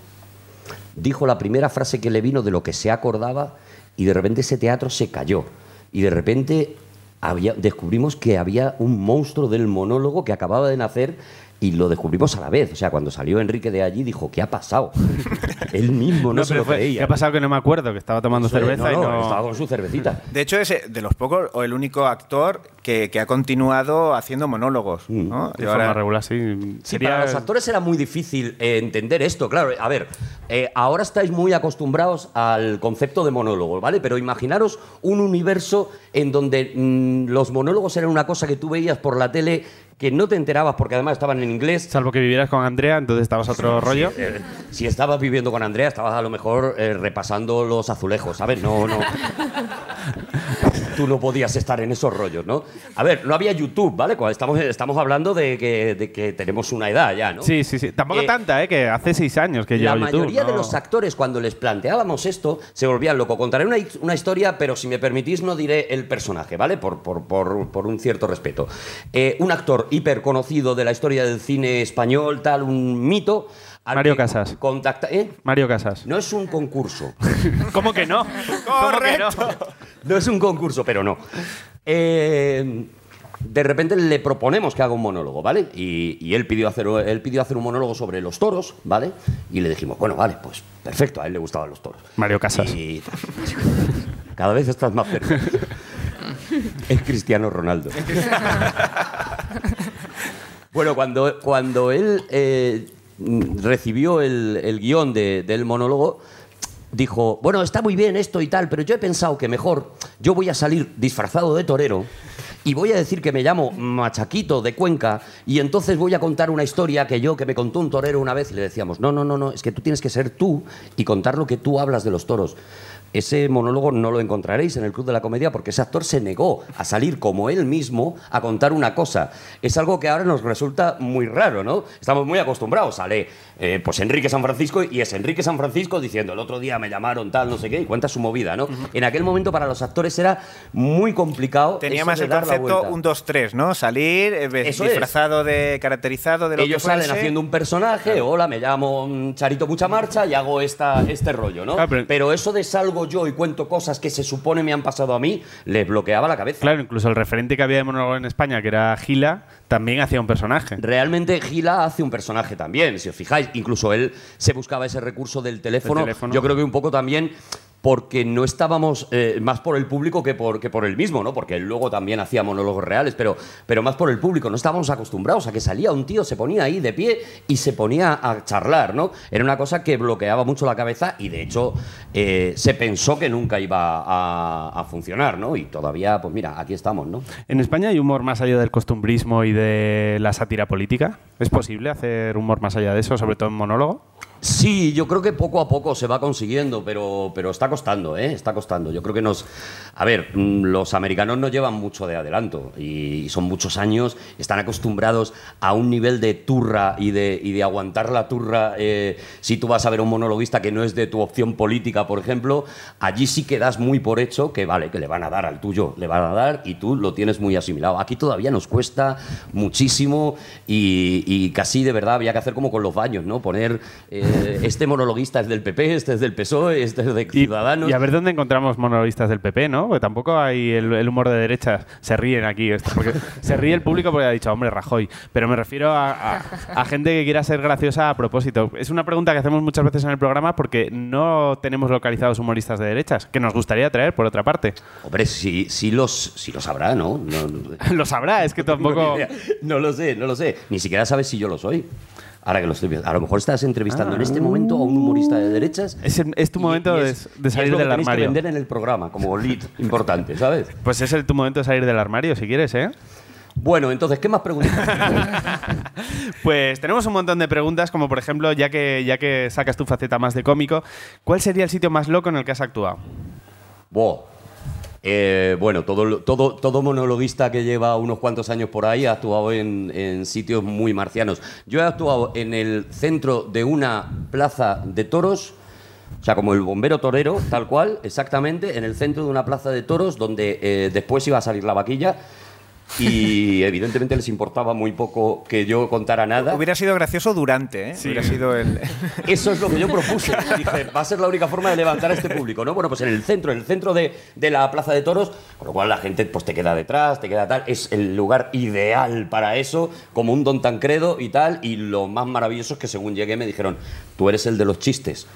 dijo la primera frase que le vino de lo que se acordaba, y de repente ese teatro se cayó. Y de repente había, descubrimos que había un monstruo del monólogo que acababa de nacer y lo descubrimos a la vez. O sea, cuando salió Enrique de allí, dijo, ¿qué ha pasado? <laughs> Él mismo no, se pero lo fue- creía. ¿Qué ha pasado que no me acuerdo? Que estaba tomando cerveza no, y no, no... estaba con su cervecita. <laughs> De hecho, es de los pocos o el único actor que, que ha continuado haciendo monólogos. ¿no? Y De ahora- forma regular, sí. Sí, Sería- para los actores era muy difícil eh, entender esto. Claro, a ver, eh, ahora estáis muy acostumbrados al concepto de monólogo, ¿vale? Pero imaginaros un universo en donde mm, los monólogos eran una cosa que tú veías por la tele que no te enterabas porque además estaban en inglés. Salvo que vivieras con Andrea, entonces estabas a otro rollo. Eh, si estabas viviendo con Andrea, estabas a lo mejor eh, repasando los azulejos, ¿sabes? No, no. <laughs> Tú no podías estar en esos rollos, ¿no? A ver, no había YouTube, ¿vale? Cuando Estamos, estamos hablando de que, de que tenemos una edad ya, ¿no? Sí, sí, sí. Tampoco Eh, tanta, ¿eh? Que hace seis años que La llevo YouTube. mayoría de ¿no? los actores, cuando les planteábamos esto, se volvían locos. Contaré una, una historia, pero si me permitís, no diré el personaje, ¿vale? Por, por- por- por un cierto respeto. Eh, un actor hiper conocido de la historia del cine español, tal, un mito. Al Mario Casas. Contacta, ¿eh? Mario Casas. No es un concurso. <laughs> ¿Cómo que no? <laughs> ¿Cómo que no? No es un concurso, pero no. Eh, de repente le proponemos que haga un monólogo, ¿vale? Y, y él, pidió hacer, él pidió hacer un monólogo sobre los toros, ¿vale? Y le dijimos, bueno, vale, pues perfecto, a él le gustaban los toros. Mario Casas. Y <laughs> cada vez estás más cerca. Es Cristiano Ronaldo. Bueno, cuando, cuando él eh, recibió el, el guion de- del monólogo, dijo, bueno, está muy bien esto y tal, pero yo he pensado que mejor yo voy a salir disfrazado de torero y voy a decir que me llamo Machaquito de Cuenca y entonces voy a contar una historia que yo, que me contó un torero una vez y le decíamos, no, no, no, no, es que tú tienes que ser tú y contar lo que tú hablas de los toros. Ese monólogo no lo encontraréis en el Club de la Comedia porque ese actor se negó a salir como él mismo a contar una cosa. Es algo que ahora nos resulta muy raro, ¿no? Estamos muy acostumbrados. Sale eh, pues Enrique San Francisco y es Enrique San Francisco diciendo el otro día me llamaron tal, no sé qué, y cuenta su movida, ¿no? En aquel momento para los actores era muy complicado. Tenía más de el dar la concepto vuelta. un 2-3, ¿no? Salir eh, es. disfrazado de caracterizado de lo Ellos que fuese. salen haciendo un personaje, hola, me llamo mm, Charito Mucha Marcha y hago esta, este rollo, ¿no? Claro, pero- pero... eso de salgo yo y cuento cosas que se supone me han pasado a mí, les bloqueaba la cabeza. Claro, incluso el referente que había de monólogo en España, que era Gila, también hacía un personaje. Realmente Gila hace un personaje también, si os fijáis. Incluso él se buscaba ese recurso del teléfono. El teléfono. Yo creo que un poco también porque no estábamos eh, más por el público que por, que por él mismo, ¿no? Porque luego también hacía monólogos reales, pero, pero más por el público. No estábamos acostumbrados a que salía un tío, se ponía ahí de pie y se ponía a charlar, ¿no? Era una cosa que bloqueaba mucho la cabeza y de hecho eh, se pensó que nunca iba a, a funcionar, ¿no? Y todavía, pues mira, aquí estamos, ¿no? ¿En España hay humor más allá del costumbrismo y de la sátira política? ¿Es posible hacer humor más allá de eso, sobre todo en monólogo? Sí, yo creo que poco a poco se va consiguiendo, pero, pero está costando, ¿eh? Está costando. Yo creo que nos... A ver, mm, los americanos no llevan mucho de adelanto y son muchos años, están acostumbrados a un nivel de turra y de, y de aguantar la turra. eh, si tú vas a ver a un monologuista que no es de tu opción política, por ejemplo, allí sí que das muy por hecho que, vale, que le van a dar al tuyo, le van a dar y tú lo tienes muy asimilado. Aquí todavía nos cuesta muchísimo y, casi de verdad había que hacer como con los baños, ¿no? Poner... eh, eh, este monologuista es del PP, este es del PSOE, este es de Ciudadanos. Y a ver dónde encontramos monologuistas del PP, ¿no? Porque tampoco hay el, el humor de derecha. Se ríen aquí. esto, Porque se ríe el público porque ha dicho, hombre, Rajoy. Pero me refiero a, a- a gente que quiera ser graciosa a propósito. Es una pregunta que hacemos muchas veces en el programa porque no tenemos localizados humoristas de derechas, que nos gustaría traer, por otra parte. Hombre, sí, sí los, sí los habrá, ¿no? No, no- <laughs> Lo sabrá, es que <laughs> tampoco... no lo sé, no lo sé. Ni siquiera sabes si yo lo soy. Ahora que lo estoy viendo. A lo mejor estás entrevistando en este momento a un humorista de derechas. Es, el- es tu momento y de, es- de y salir es lo que del que armario. vender en el programa como lead <laughs> importante, ¿sabes? Pues es el, tu momento de salir del armario, si quieres, ¿eh? Bueno, entonces, ¿qué más preguntas? <laughs> Pues tenemos un montón de preguntas, como por ejemplo, ya que, ya que sacas tu faceta más de cómico, ¿cuál sería el sitio más loco en el que has actuado? Buah. Eh, bueno, todo, todo, todo monologuista que lleva unos cuantos años por ahí ha actuado en, sitios muy marcianos. Yo he actuado en el centro de una plaza de toros, o sea, como el bombero torero, tal cual, exactamente, en el centro de una plaza de toros donde eh, después iba a salir la vaquilla y evidentemente les importaba muy poco que yo contara nada. Hubiera sido gracioso durante, ¿eh? Hubiera sido el... <laughs> Eso es lo que yo propuse. Dije, va a ser la única forma de levantar a este público, ¿no? Bueno, pues en el centro, en el centro de, de la Plaza de Toros, con lo cual la gente pues te queda detrás, te queda tal. Es el lugar ideal para eso, como un don Tancredo y tal. Y lo más maravilloso es que según llegué me dijeron, tú eres el de los chistes.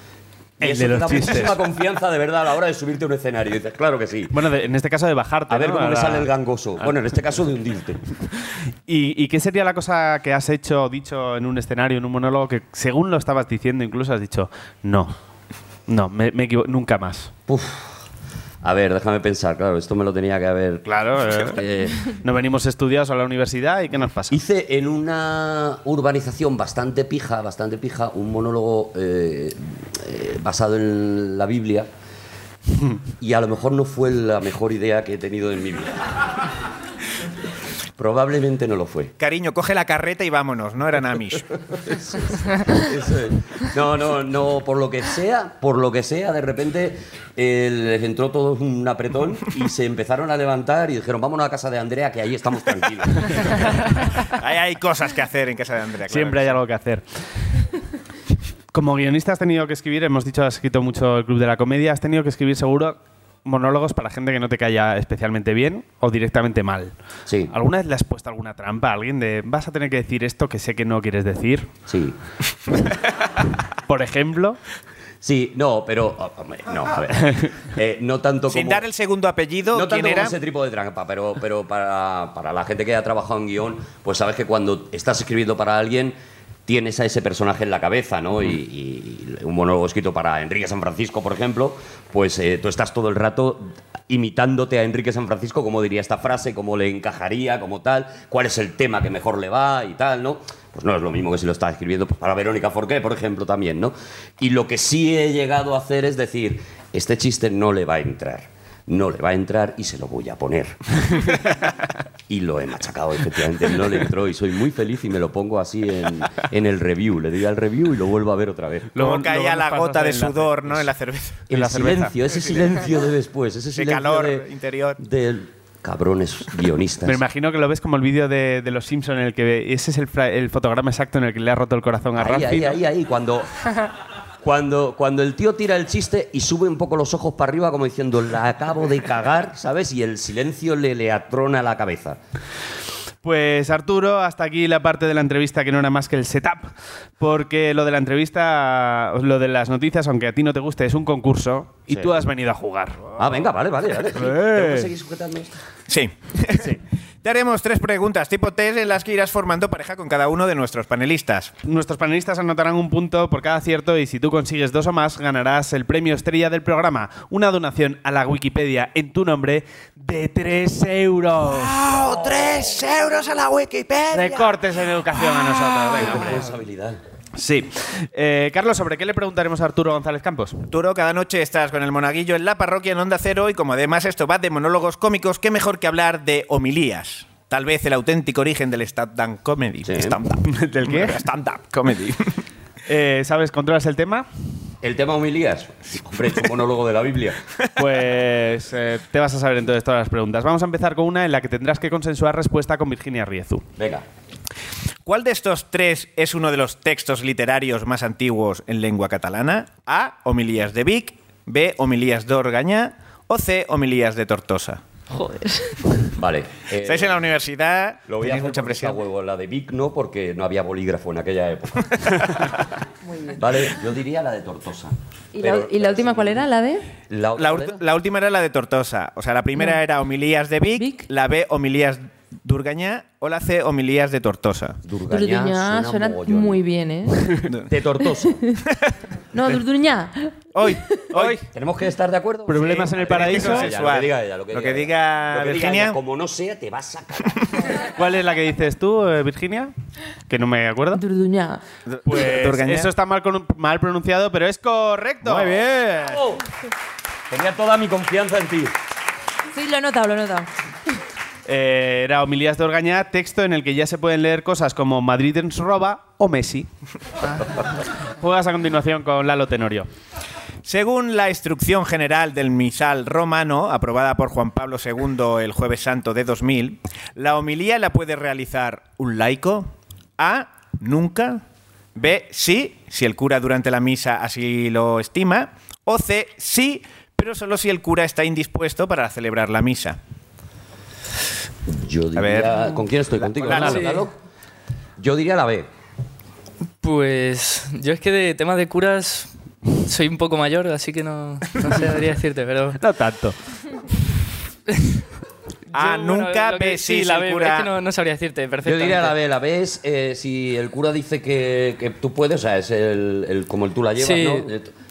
Y El eso de te los da chistes. muchísima confianza de verdad a la hora de subirte a un escenario. Y dices, claro que sí. Bueno, de- en este caso de bajarte. A ver ¿no? cómo me la- sale el gangoso. Bueno, en este caso de hundirte. <laughs> ¿Y, y qué sería la cosa que has hecho o dicho en un escenario, en un monólogo, que según lo estabas diciendo incluso has dicho, no, no, me, me equivo- nunca más? A ver, déjame pensar. Claro, esto me lo tenía que haber... Claro, eh, Eh, no venimos estudiados a la universidad y ¿qué nos pasa? Hice en una urbanización bastante pija, bastante pija, un monólogo eh, eh, basado en la Biblia. Y a lo mejor no fue la mejor idea que he tenido en mi vida. Probablemente no lo fue. Cariño, coge la carreta y vámonos, no eran Amish. <laughs> Eso es. No, no, no, por lo que sea, por lo que sea, de repente eh, les entró todo un apretón y se empezaron a levantar y dijeron, vámonos a casa de Andrea, que ahí estamos tranquilos. <laughs> Ahí hay cosas que hacer en casa de Andrea. claro Siempre hay sí. algo que hacer. Como guionista has tenido que escribir, hemos dicho, has escrito mucho el Club de la Comedia, has tenido que escribir seguro monólogos para gente que no te calla especialmente bien o directamente mal. Sí. ¿Alguna vez le has puesto alguna trampa a alguien de vas a tener que decir esto que sé que no quieres decir? Sí. <laughs> Por ejemplo, Sí, no, pero. oh, hombre, no, a ver. Eh, no tanto Sin como. dar el segundo apellido, no ¿quién tanto era? como ese tipo de trampa, pero, pero para, para la gente que ha trabajado en guion, pues sabes que cuando estás escribiendo para alguien, tienes a ese personaje en la cabeza, ¿no? Y, y un monólogo escrito para Enrique San Francisco, por ejemplo, pues eh, tú estás todo el rato imitándote a Enrique San Francisco, cómo diría esta frase, cómo le encajaría, como tal, cuál es el tema que mejor le va y tal, ¿no? Pues no es lo mismo que si lo estás escribiendo pues, para Verónica Forqué, por ejemplo, también, ¿no? Y lo que sí he llegado a hacer es decir, este chiste no le va a entrar. No le va a entrar y se lo voy a poner. y lo he machacado, efectivamente. No le entró y soy muy feliz y me lo pongo así en, en el review. Le doy al review y lo vuelvo a ver otra vez. Luego caía la gota de sudor, ¿no? En la cerveza. El la cerveza. silencio, ese silencio de después, ese silencio calor de- interior. del cabrones guionistas. me imagino que lo ves como el vídeo de, de Los Simpson en el que ese es el, el fotograma exacto en el que le ha roto el corazón a Ahí, Ralphie. ahí, ¿no? ahí, ahí, cuando, cuando, cuando el tío tira el chiste y sube un poco los ojos para arriba como diciendo, la acabo de cagar, ¿sabes? Y el silencio le, le atrona la cabeza. Pues Arturo, hasta aquí la parte de la entrevista que no era más que el setup, porque lo de la entrevista, lo de las noticias, aunque a ti no te guste, es un concurso y Sí. tú has venido a jugar. Ah, venga, vale, vale, vale. <laughs> ¿Tengo que seguir sujetando esto? Sí. Te haremos tres preguntas tipo test en las que irás formando pareja con cada uno de nuestros panelistas. Nuestros panelistas anotarán un punto por cada acierto y si tú consigues dos o más ganarás el premio estrella del programa, una donación a la Wikipedia en tu nombre de 3 euros. ¡Oh, tres euros a la Wikipedia! Recortes en educación a nosotros. Venga, hombre. Responsabilidad. Sí. Eh, Carlos, ¿sobre qué le preguntaremos a Arturo González Campos? Arturo, cada noche estás con el monaguillo en la parroquia en Onda Cero y como además esto va de monólogos cómicos, qué mejor que hablar de homilías. Tal vez el auténtico origen del stand-up comedy. Sí. Stand-up. <laughs> ¿Del qué? Stand-up comedy. <laughs> Eh, ¿Sabes? ¿Controlas el tema? El tema homilías. Hombre, es un monólogo de la Biblia. <laughs> Pues eh, te vas a saber entonces todas las preguntas. Vamos a empezar con una en la que tendrás que consensuar respuesta con Virginia Riezu. Venga. ¿Cuál de estos tres es uno de los textos literarios más antiguos en lengua catalana? A. Homilías de Vic. B. Homilías de Orgañá. O C. Homilías de Tortosa. Joder. Vale. eh, Estáis en la universidad, Lo voy a hacer mucha presión. huevo. La de Vic no, porque no había bolígrafo en aquella época. <laughs> Vale, yo diría la de Tortosa. ¿Y la, y la última cuál era? ¿La de? la última era la de Tortosa. O sea, la primera No. era Homilías de Vic, Vic. la B. Homilías de Urgañá o la C. Homilías de Tortosa. Durgañá Durduñá suena mogollón. muy bien, ¿eh? <laughs> De Tortosa. <laughs> No, Durduñá. Hoy, <laughs> hoy. ¿Tenemos que estar de acuerdo? ¿Problemas en el paraíso? Lo que diga ella, lo que diga ella. Lo que Lo diga, que diga Lo que diga Virginia. ella. Como no sea, te vas a cagar. ¿Cuál es la que dices tú, eh, Virginia? Que no me acuerdo. Durduñá. Pues Durgañá. eso está mal, con- mal pronunciado, pero es correcto. Muy bien. Oh, Tenía toda mi confianza en ti. Sí, lo he notado, lo he notado. Eh, era Homilías de Orgañá, texto en el que ya se pueden leer cosas como Madrid ens roba o Messi. <laughs> Juegas a continuación con Lalo Tenorio. Según la instrucción general del misal romano, aprobada por Juan Pablo II el jueves santo de 2000, la homilía la puede realizar un laico. A. Nunca. B. Sí, si el cura durante la misa así lo estima. O C. Sí, pero solo si el cura está indispuesto para celebrar la misa. Yo diría... ver. ¿Con quién estoy? ¿Contigo? Lalo, Lalo. Yo diría la B. Pues yo es que de tema de curas soy un poco mayor, así que no, no sé, <laughs> debería decirte, pero... No tanto. <laughs> A. Yo, bueno, nunca. lo que- B. Sí, si la el B, cura... es que no, no sabría decirte Yo perfectamente. diría la B. La B es eh, si el cura dice que, que tú puedes, o sea, es el, el- como el tú la llevas, Sí. ¿no?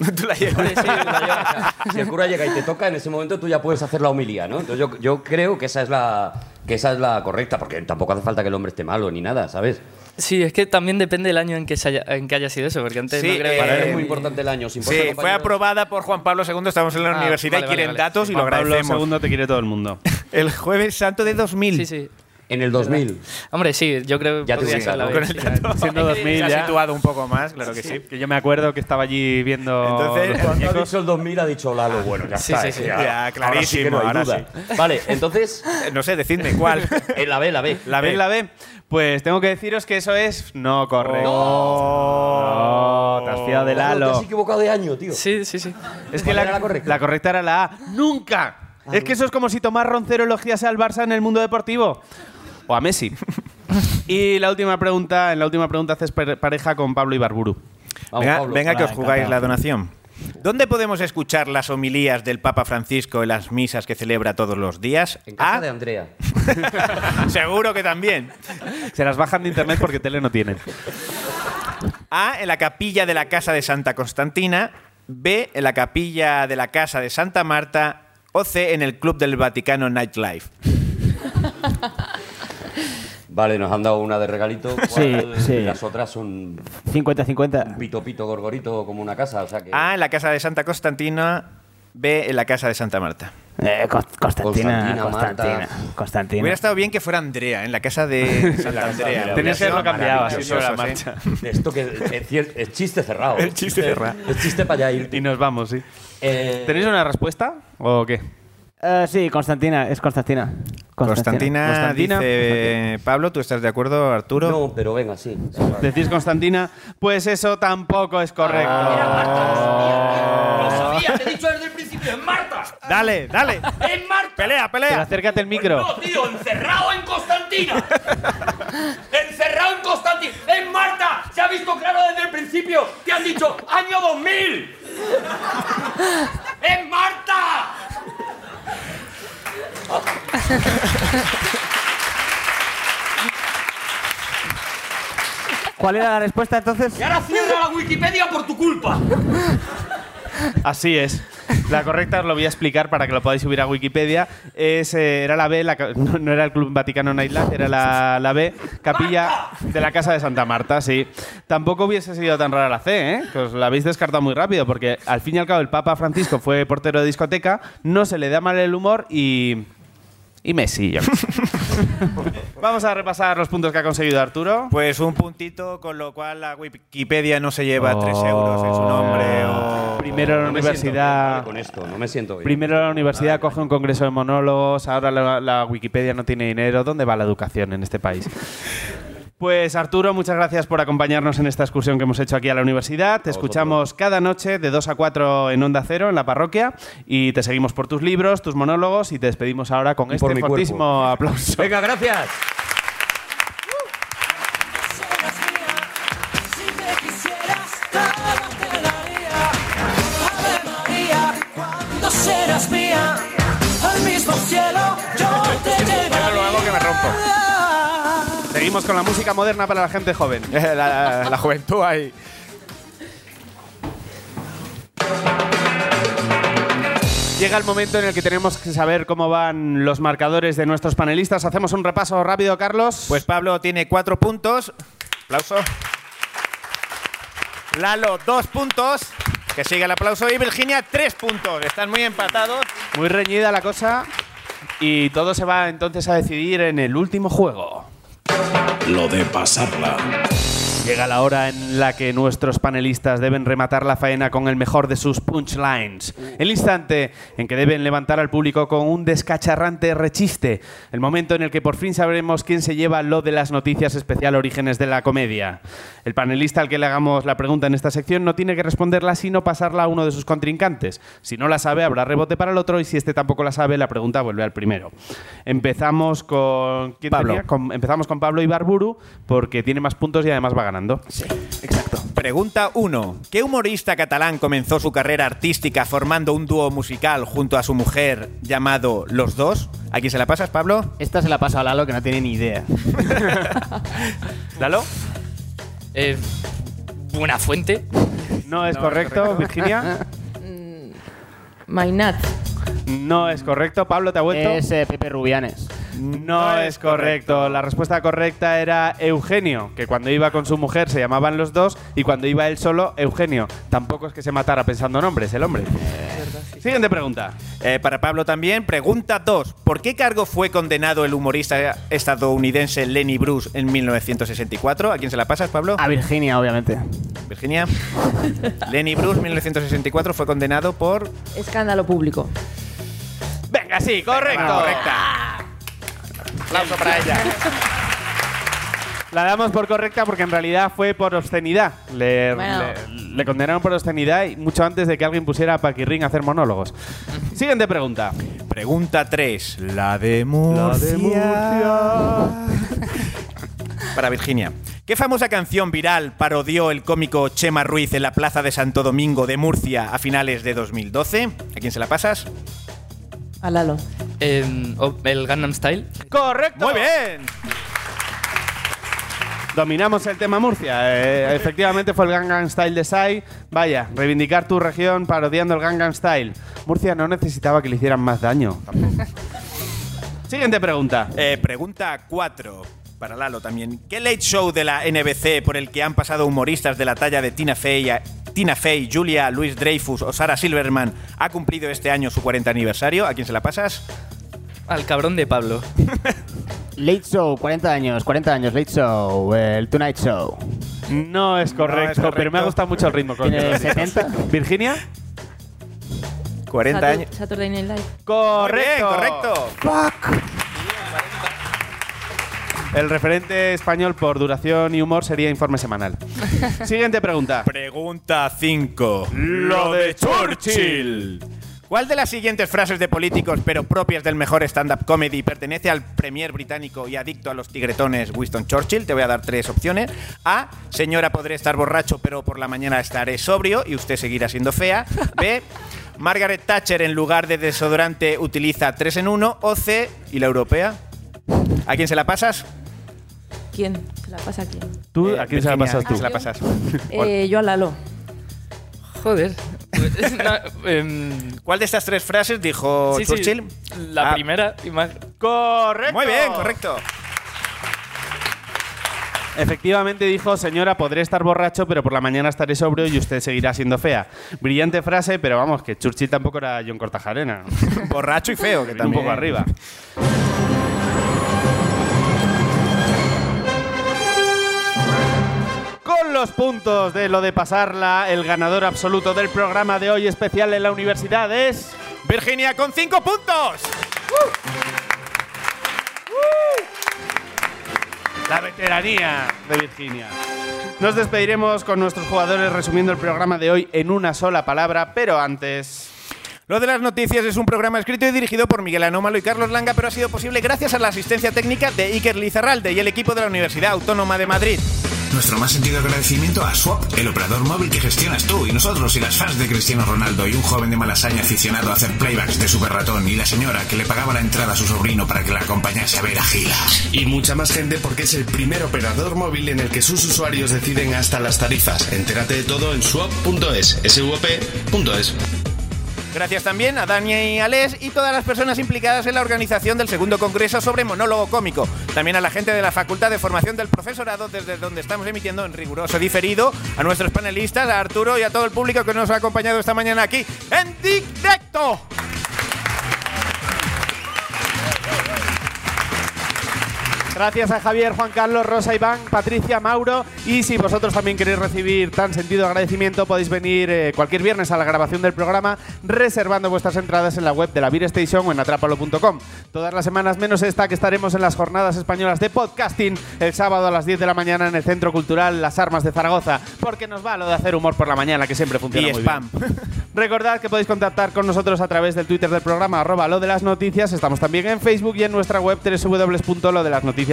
<laughs> Tú la llevas. Sí, sí, la llevo. Si el cura llega y te toca, en ese momento tú ya puedes hacer la homilía, ¿no? Entonces yo, yo creo que esa es la que esa es la correcta, porque tampoco hace falta que el hombre esté malo ni nada, ¿sabes? Sí, es que también depende del año en que, se haya, en que haya sido eso, porque antes Sí, no creo eh. Para él es muy importante el año. ¿os importa, Sí, fue aprobada por Juan Pablo II. Estamos en la Ah, universidad vale, y quieren vale, vale. datos y lo Juan Pablo agradecemos. II te quiere todo el mundo. <laughs> El jueves santo de 2000. Sí, sí. En el 2000. Hombre, sí, yo creo que Ya te podría ser la. Con sí. el dato. Siendo 2000 Se ha ya. situado un poco más, claro que sí. Que yo me acuerdo que estaba allí viendo. Entonces, Cuando ha dicho el 2000 ha dicho Lalo, bueno, ya Sí, está. sí, sí. Ya, ahora- clarísimo, ahora sí que no hay ahora duda. Vale, entonces, Eh, <laughs> No sé, decidme cuál. <laughs> en la B, la B. La ¿Ves B. la B? Pues tengo que deciros que eso es no correcto. No, te has fiado de Lalo, te has equivocado de año, tío. Sí, sí, sí. Es que ¿Cuál la, correcta? la correcta era la A. ¡Nunca! es que eso es como si Tomás Roncero elogiase al Barça en el mundo deportivo. O a Messi. <laughs> y la última pregunta, en la última pregunta haces pareja con Pablo Ibarburu. Vamos, venga, Pablo. venga que os Hola, jugáis encantado. la donación. ¿Dónde podemos escuchar las homilías del Papa Francisco en las misas que celebra todos los días? En casa A. de Andrea. <laughs> Seguro que también. Se las bajan de internet porque tele no tienen. A. En la capilla de la casa de Santa Constantina. B. En la capilla de la casa de Santa Marta. O C. En el Club del Vaticano Nightlife. <laughs> Vale, nos han dado una de regalito. Sí, ¿Cuál? sí. Las otras son 50-50. pito, pito, gorgorito, como una casa. O sea que... A. En la casa de Santa Constantina. B. En la casa de Santa Marta. Eh, Constantina, Constantina, Constantina, Marta. Constantina. Hubiera estado bien que fuera Andrea, en la casa de <laughs> Santa Andrea. Tenías que haberlo cambiado así Maravilloso, sobre la marcha. Esto que es, es chiste cerrado. <laughs> El chiste cerrado. Es chiste para allá ir. Y nos vamos, sí. Eh, ¿Tenéis una respuesta o qué? Eh, sí, Constantina, es Constantina. Constantina, Constantina. dice Pablo, ¿tú estás de acuerdo, Arturo? No, pero venga, sí. ¿Decís Constantina? Pues eso tampoco es correcto. Lo sabía, te he dicho desde el principio, es Marta. Dale, dale. ¡Es Marta! Pelea, Pero pelea. acércate el micro. No, tío, encerrado en Constantina. encerrado en Constantina. ¡Es Marta! Se ha visto claro desde el principio. Te han dicho año 2000. ¡Es Marta! <laughs> ¿Cuál era la respuesta entonces? Y ahora cierra la Wikipedia por tu culpa. Así es. La correcta os lo voy a explicar para que lo podáis subir a Wikipedia. Es, eh, era la B, la <laughs> no, no era el Club Vaticano Nightlife, era la, la B, capilla de la Casa de Santa Marta, sí. Tampoco hubiese sido tan rara la C, ¿eh? que os la habéis descartado muy rápido, porque al fin y al cabo el Papa Francisco fue portero de discoteca, no se le da mal el humor y... Y Messi. <laughs> Vamos a repasar los puntos que ha conseguido Arturo. Pues un puntito, con lo cual la Wikipedia no se lleva Oh. 3 euros en su nombre. O... Primero la No me siento bien, universidad... con esto, no me siento bien. Primero la universidad coge un congreso de monólogos, ahora la, la Wikipedia no tiene dinero. ¿Dónde va la educación en este país? Pues Arturo, muchas gracias por acompañarnos en esta excursión que hemos hecho aquí a la universidad. Te escuchamos cada noche de 2 a 4 en Onda Cero, en la parroquia, y te seguimos por tus libros, tus monólogos, y te despedimos ahora con Y este cuerpo. fortísimo aplauso. Venga, gracias. Seguimos con la música moderna para la gente joven. <laughs> la, la- la juventud ahí. Llega el momento en el que tenemos que saber cómo van los marcadores de nuestros panelistas. Hacemos un repaso rápido, Carlos. Pues Pablo tiene cuatro puntos. Aplauso. Lalo, dos puntos. Que sigue el aplauso. Y Virginia, tres puntos. Están muy empatados. Muy reñida la cosa. Y todo se va entonces a decidir en el último juego. Lo de pasarla. Llega la hora en la que nuestros panelistas deben rematar la faena con el mejor de sus punchlines. El instante en que deben levantar al público con un descacharrante rechiste. El momento en el que por fin sabremos quién se lleva lo de las noticias especial Orígenes de la Comedia. El panelista al que le hagamos la pregunta en esta sección no tiene que responderla sino pasarla a uno de sus contrincantes. Si no la sabe, habrá rebote para el otro y si este tampoco la sabe, la pregunta vuelve al primero. Empezamos con... ¿quién Pablo. tenía? Con- empezamos con Pablo Ibarburu porque tiene más puntos y además va ganando. Exacto. Pregunta 1. ¿Qué humorista catalán comenzó su carrera artística formando un dúo musical junto a su mujer llamado Los Dos? ¿A quién se la pasas, Pablo? Esta se la paso a Lalo que no tiene ni idea. <laughs> ¿Lalo? Eh, Buena fuente. No es correcto, Virginia. <laughs> Mainat. No es correcto. Pablo, ¿te ha vuelto? Es eh, Pepe Rubianes. No es correcto. La respuesta correcta era Eugenio, que cuando iba con su mujer se llamaban los dos y cuando iba él solo, Eugenio. Tampoco es que se matara pensando nombres, el hombre. Siguiente pregunta. Eh, para Pablo también. Pregunta 2. ¿Por qué cargo fue condenado el humorista estadounidense Lenny Bruce en 1964? ¿A quién se la pasas, Pablo? A Virginia, obviamente. Virginia. <laughs> Lenny Bruce, 1964, fue condenado por... Escándalo público. Venga, sí, correcto. Correcta. Aplauso para ella. La damos por correcta porque en realidad fue por obscenidad. Le, Bueno. le- le condenaron por obscenidad y mucho antes de que alguien pusiera a Paquirrín a hacer monólogos. Siguiente pregunta. Pregunta 3. La de Murcia. Para Virginia. ¿Qué famosa canción viral parodió el cómico Chema Ruiz en la Plaza de Santo Domingo de Murcia a finales de 2012? ¿A quién se la pasas? A Lalo. Eh, o- el Gangnam Style. ¡Correcto! ¡Muy bien! Dominamos el tema Murcia. Eh, <laughs> efectivamente fue el Gangnam Style de Sai. Vaya, reivindicar tu región parodiando el Gangnam Style. Murcia no necesitaba que le hicieran más daño. <laughs> Siguiente pregunta. Eh, pregunta 4. Para Lalo también. ¿Qué late show de la NBC por el que han pasado humoristas de la talla de Tina Fey, Tina Fey Julia Louis Dreyfus o Sarah Silverman ha cumplido este año su 40 aniversario? ¿A quién se la pasas? Al cabrón de Pablo. <laughs> Late Show, 40 años, 40 años, Late Show, el Tonight Show. No es correcto, correcto. pero me ha gustado mucho el ritmo. ¿Tiene lo has dicho. 70? ¿Virginia? 40 Satur- años. Saturday Night Live. Correcto. Correcto. El referente español por duración y humor sería informe semanal. <laughs> Siguiente pregunta. Pregunta 5. Lo de Churchill. ¿Cuál de las siguientes frases de políticos, pero propias del mejor stand-up comedy, pertenece al premier británico y adicto a los tigretones Winston Churchill? Te voy a dar tres opciones. A. Señora, podré estar borracho, pero por la mañana estaré sobrio y usted seguirá siendo fea. B. <laughs> Margaret Thatcher, en lugar de desodorante, utiliza 3 en 1. O C. ¿Y la europea? ¿A quién se la pasas? ¿Quién? ¿Se la pasa a quién? ¿Tú? Eh, ¿A quién se la pasas ¿a tú? quién se la pasas? Eh, yo a Lalo. Joder. <laughs> No, em, ¿Cuál de estas tres frases dijo sí, sí, Churchill? la Ah, primera y más. Correcto. Muy bien, correcto. Efectivamente dijo, señora, podré estar borracho, pero por la mañana estaré sobrio y usted seguirá siendo fea. Brillante frase, pero vamos, que Churchill tampoco era John Cortajarena. <laughs> Borracho y feo, que Un también. poco arriba. Con los puntos de lo de pasarla, el ganador absoluto del programa de hoy especial en la universidad es... Virginia con 5 puntos. La veteranía de Virginia. Nos despediremos con nuestros jugadores resumiendo el programa de hoy en una sola palabra, pero antes... Lo de las noticias es un programa escrito y dirigido por Miguel Anómalo y Carlos Langa, pero ha sido posible gracias a la asistencia técnica de Iker Lizarralde y el equipo de la Universidad Autónoma de Madrid. Nuestro más sentido agradecimiento a Swap, el operador móvil que gestionas tú y nosotros y las fans de Cristiano Ronaldo y un joven de Malasaña aficionado a hacer playbacks de Super Ratón y la señora que le pagaba la entrada a su sobrino para que la acompañase a ver a Gila. Y mucha más gente porque es el primer operador móvil en el que sus usuarios deciden hasta las tarifas. Entérate de todo en swap.es, swp.es. Gracias también a Dani y Ales y todas las personas implicadas en la organización del segundo congreso sobre monólogo cómico. También a la gente de la Facultad de Formación del Profesorado, desde donde estamos emitiendo en riguroso diferido, a nuestros panelistas, a Arturo y a todo el público que nos ha acompañado esta mañana aquí en directo. Gracias a Javier, Juan Carlos, Rosa, Iván, Patricia, Mauro. Y si vosotros también queréis recibir tan sentido agradecimiento, podéis venir eh, cualquier viernes a la grabación del programa reservando vuestras entradas en la web de la Beer Station o en atrápalo.com. Todas las semanas menos esta que estaremos en las jornadas españolas de podcasting el sábado a las 10 de la mañana en el Centro Cultural Las Armas de Zaragoza, porque nos va lo de hacer humor por la mañana, que siempre funciona Y muy spam. bien. <laughs> Recordad que podéis contactar con nosotros a través del Twitter del programa arroba lo de las noticias. Estamos también en Facebook y en nuestra web www.lodelasnoticias.com.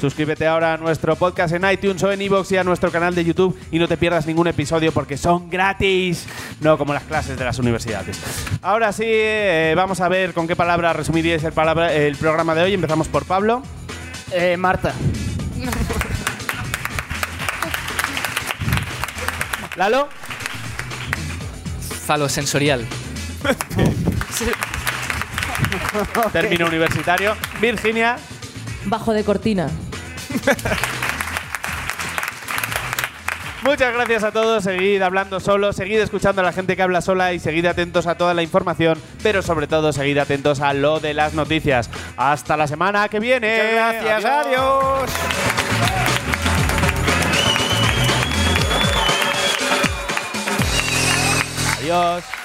Suscríbete ahora a nuestro podcast en iTunes o en iVoox y a nuestro canal de YouTube y no te pierdas ningún episodio porque son gratis, no como las clases de las universidades. Ahora sí, eh, vamos a ver con qué palabra resumiríais el, palabra- el programa de hoy. Empezamos por Pablo. Eh, Marta. <laughs> Lalo. Falosensorial. <laughs> Término universitario. Virginia. Bajo de cortina. Muchas gracias a todos. Seguid hablando solo, seguid escuchando a la gente que habla sola y seguid atentos a toda la información, pero sobre todo seguid atentos a lo de las noticias. Hasta la semana que viene. Muchas gracias, adiós. Adiós.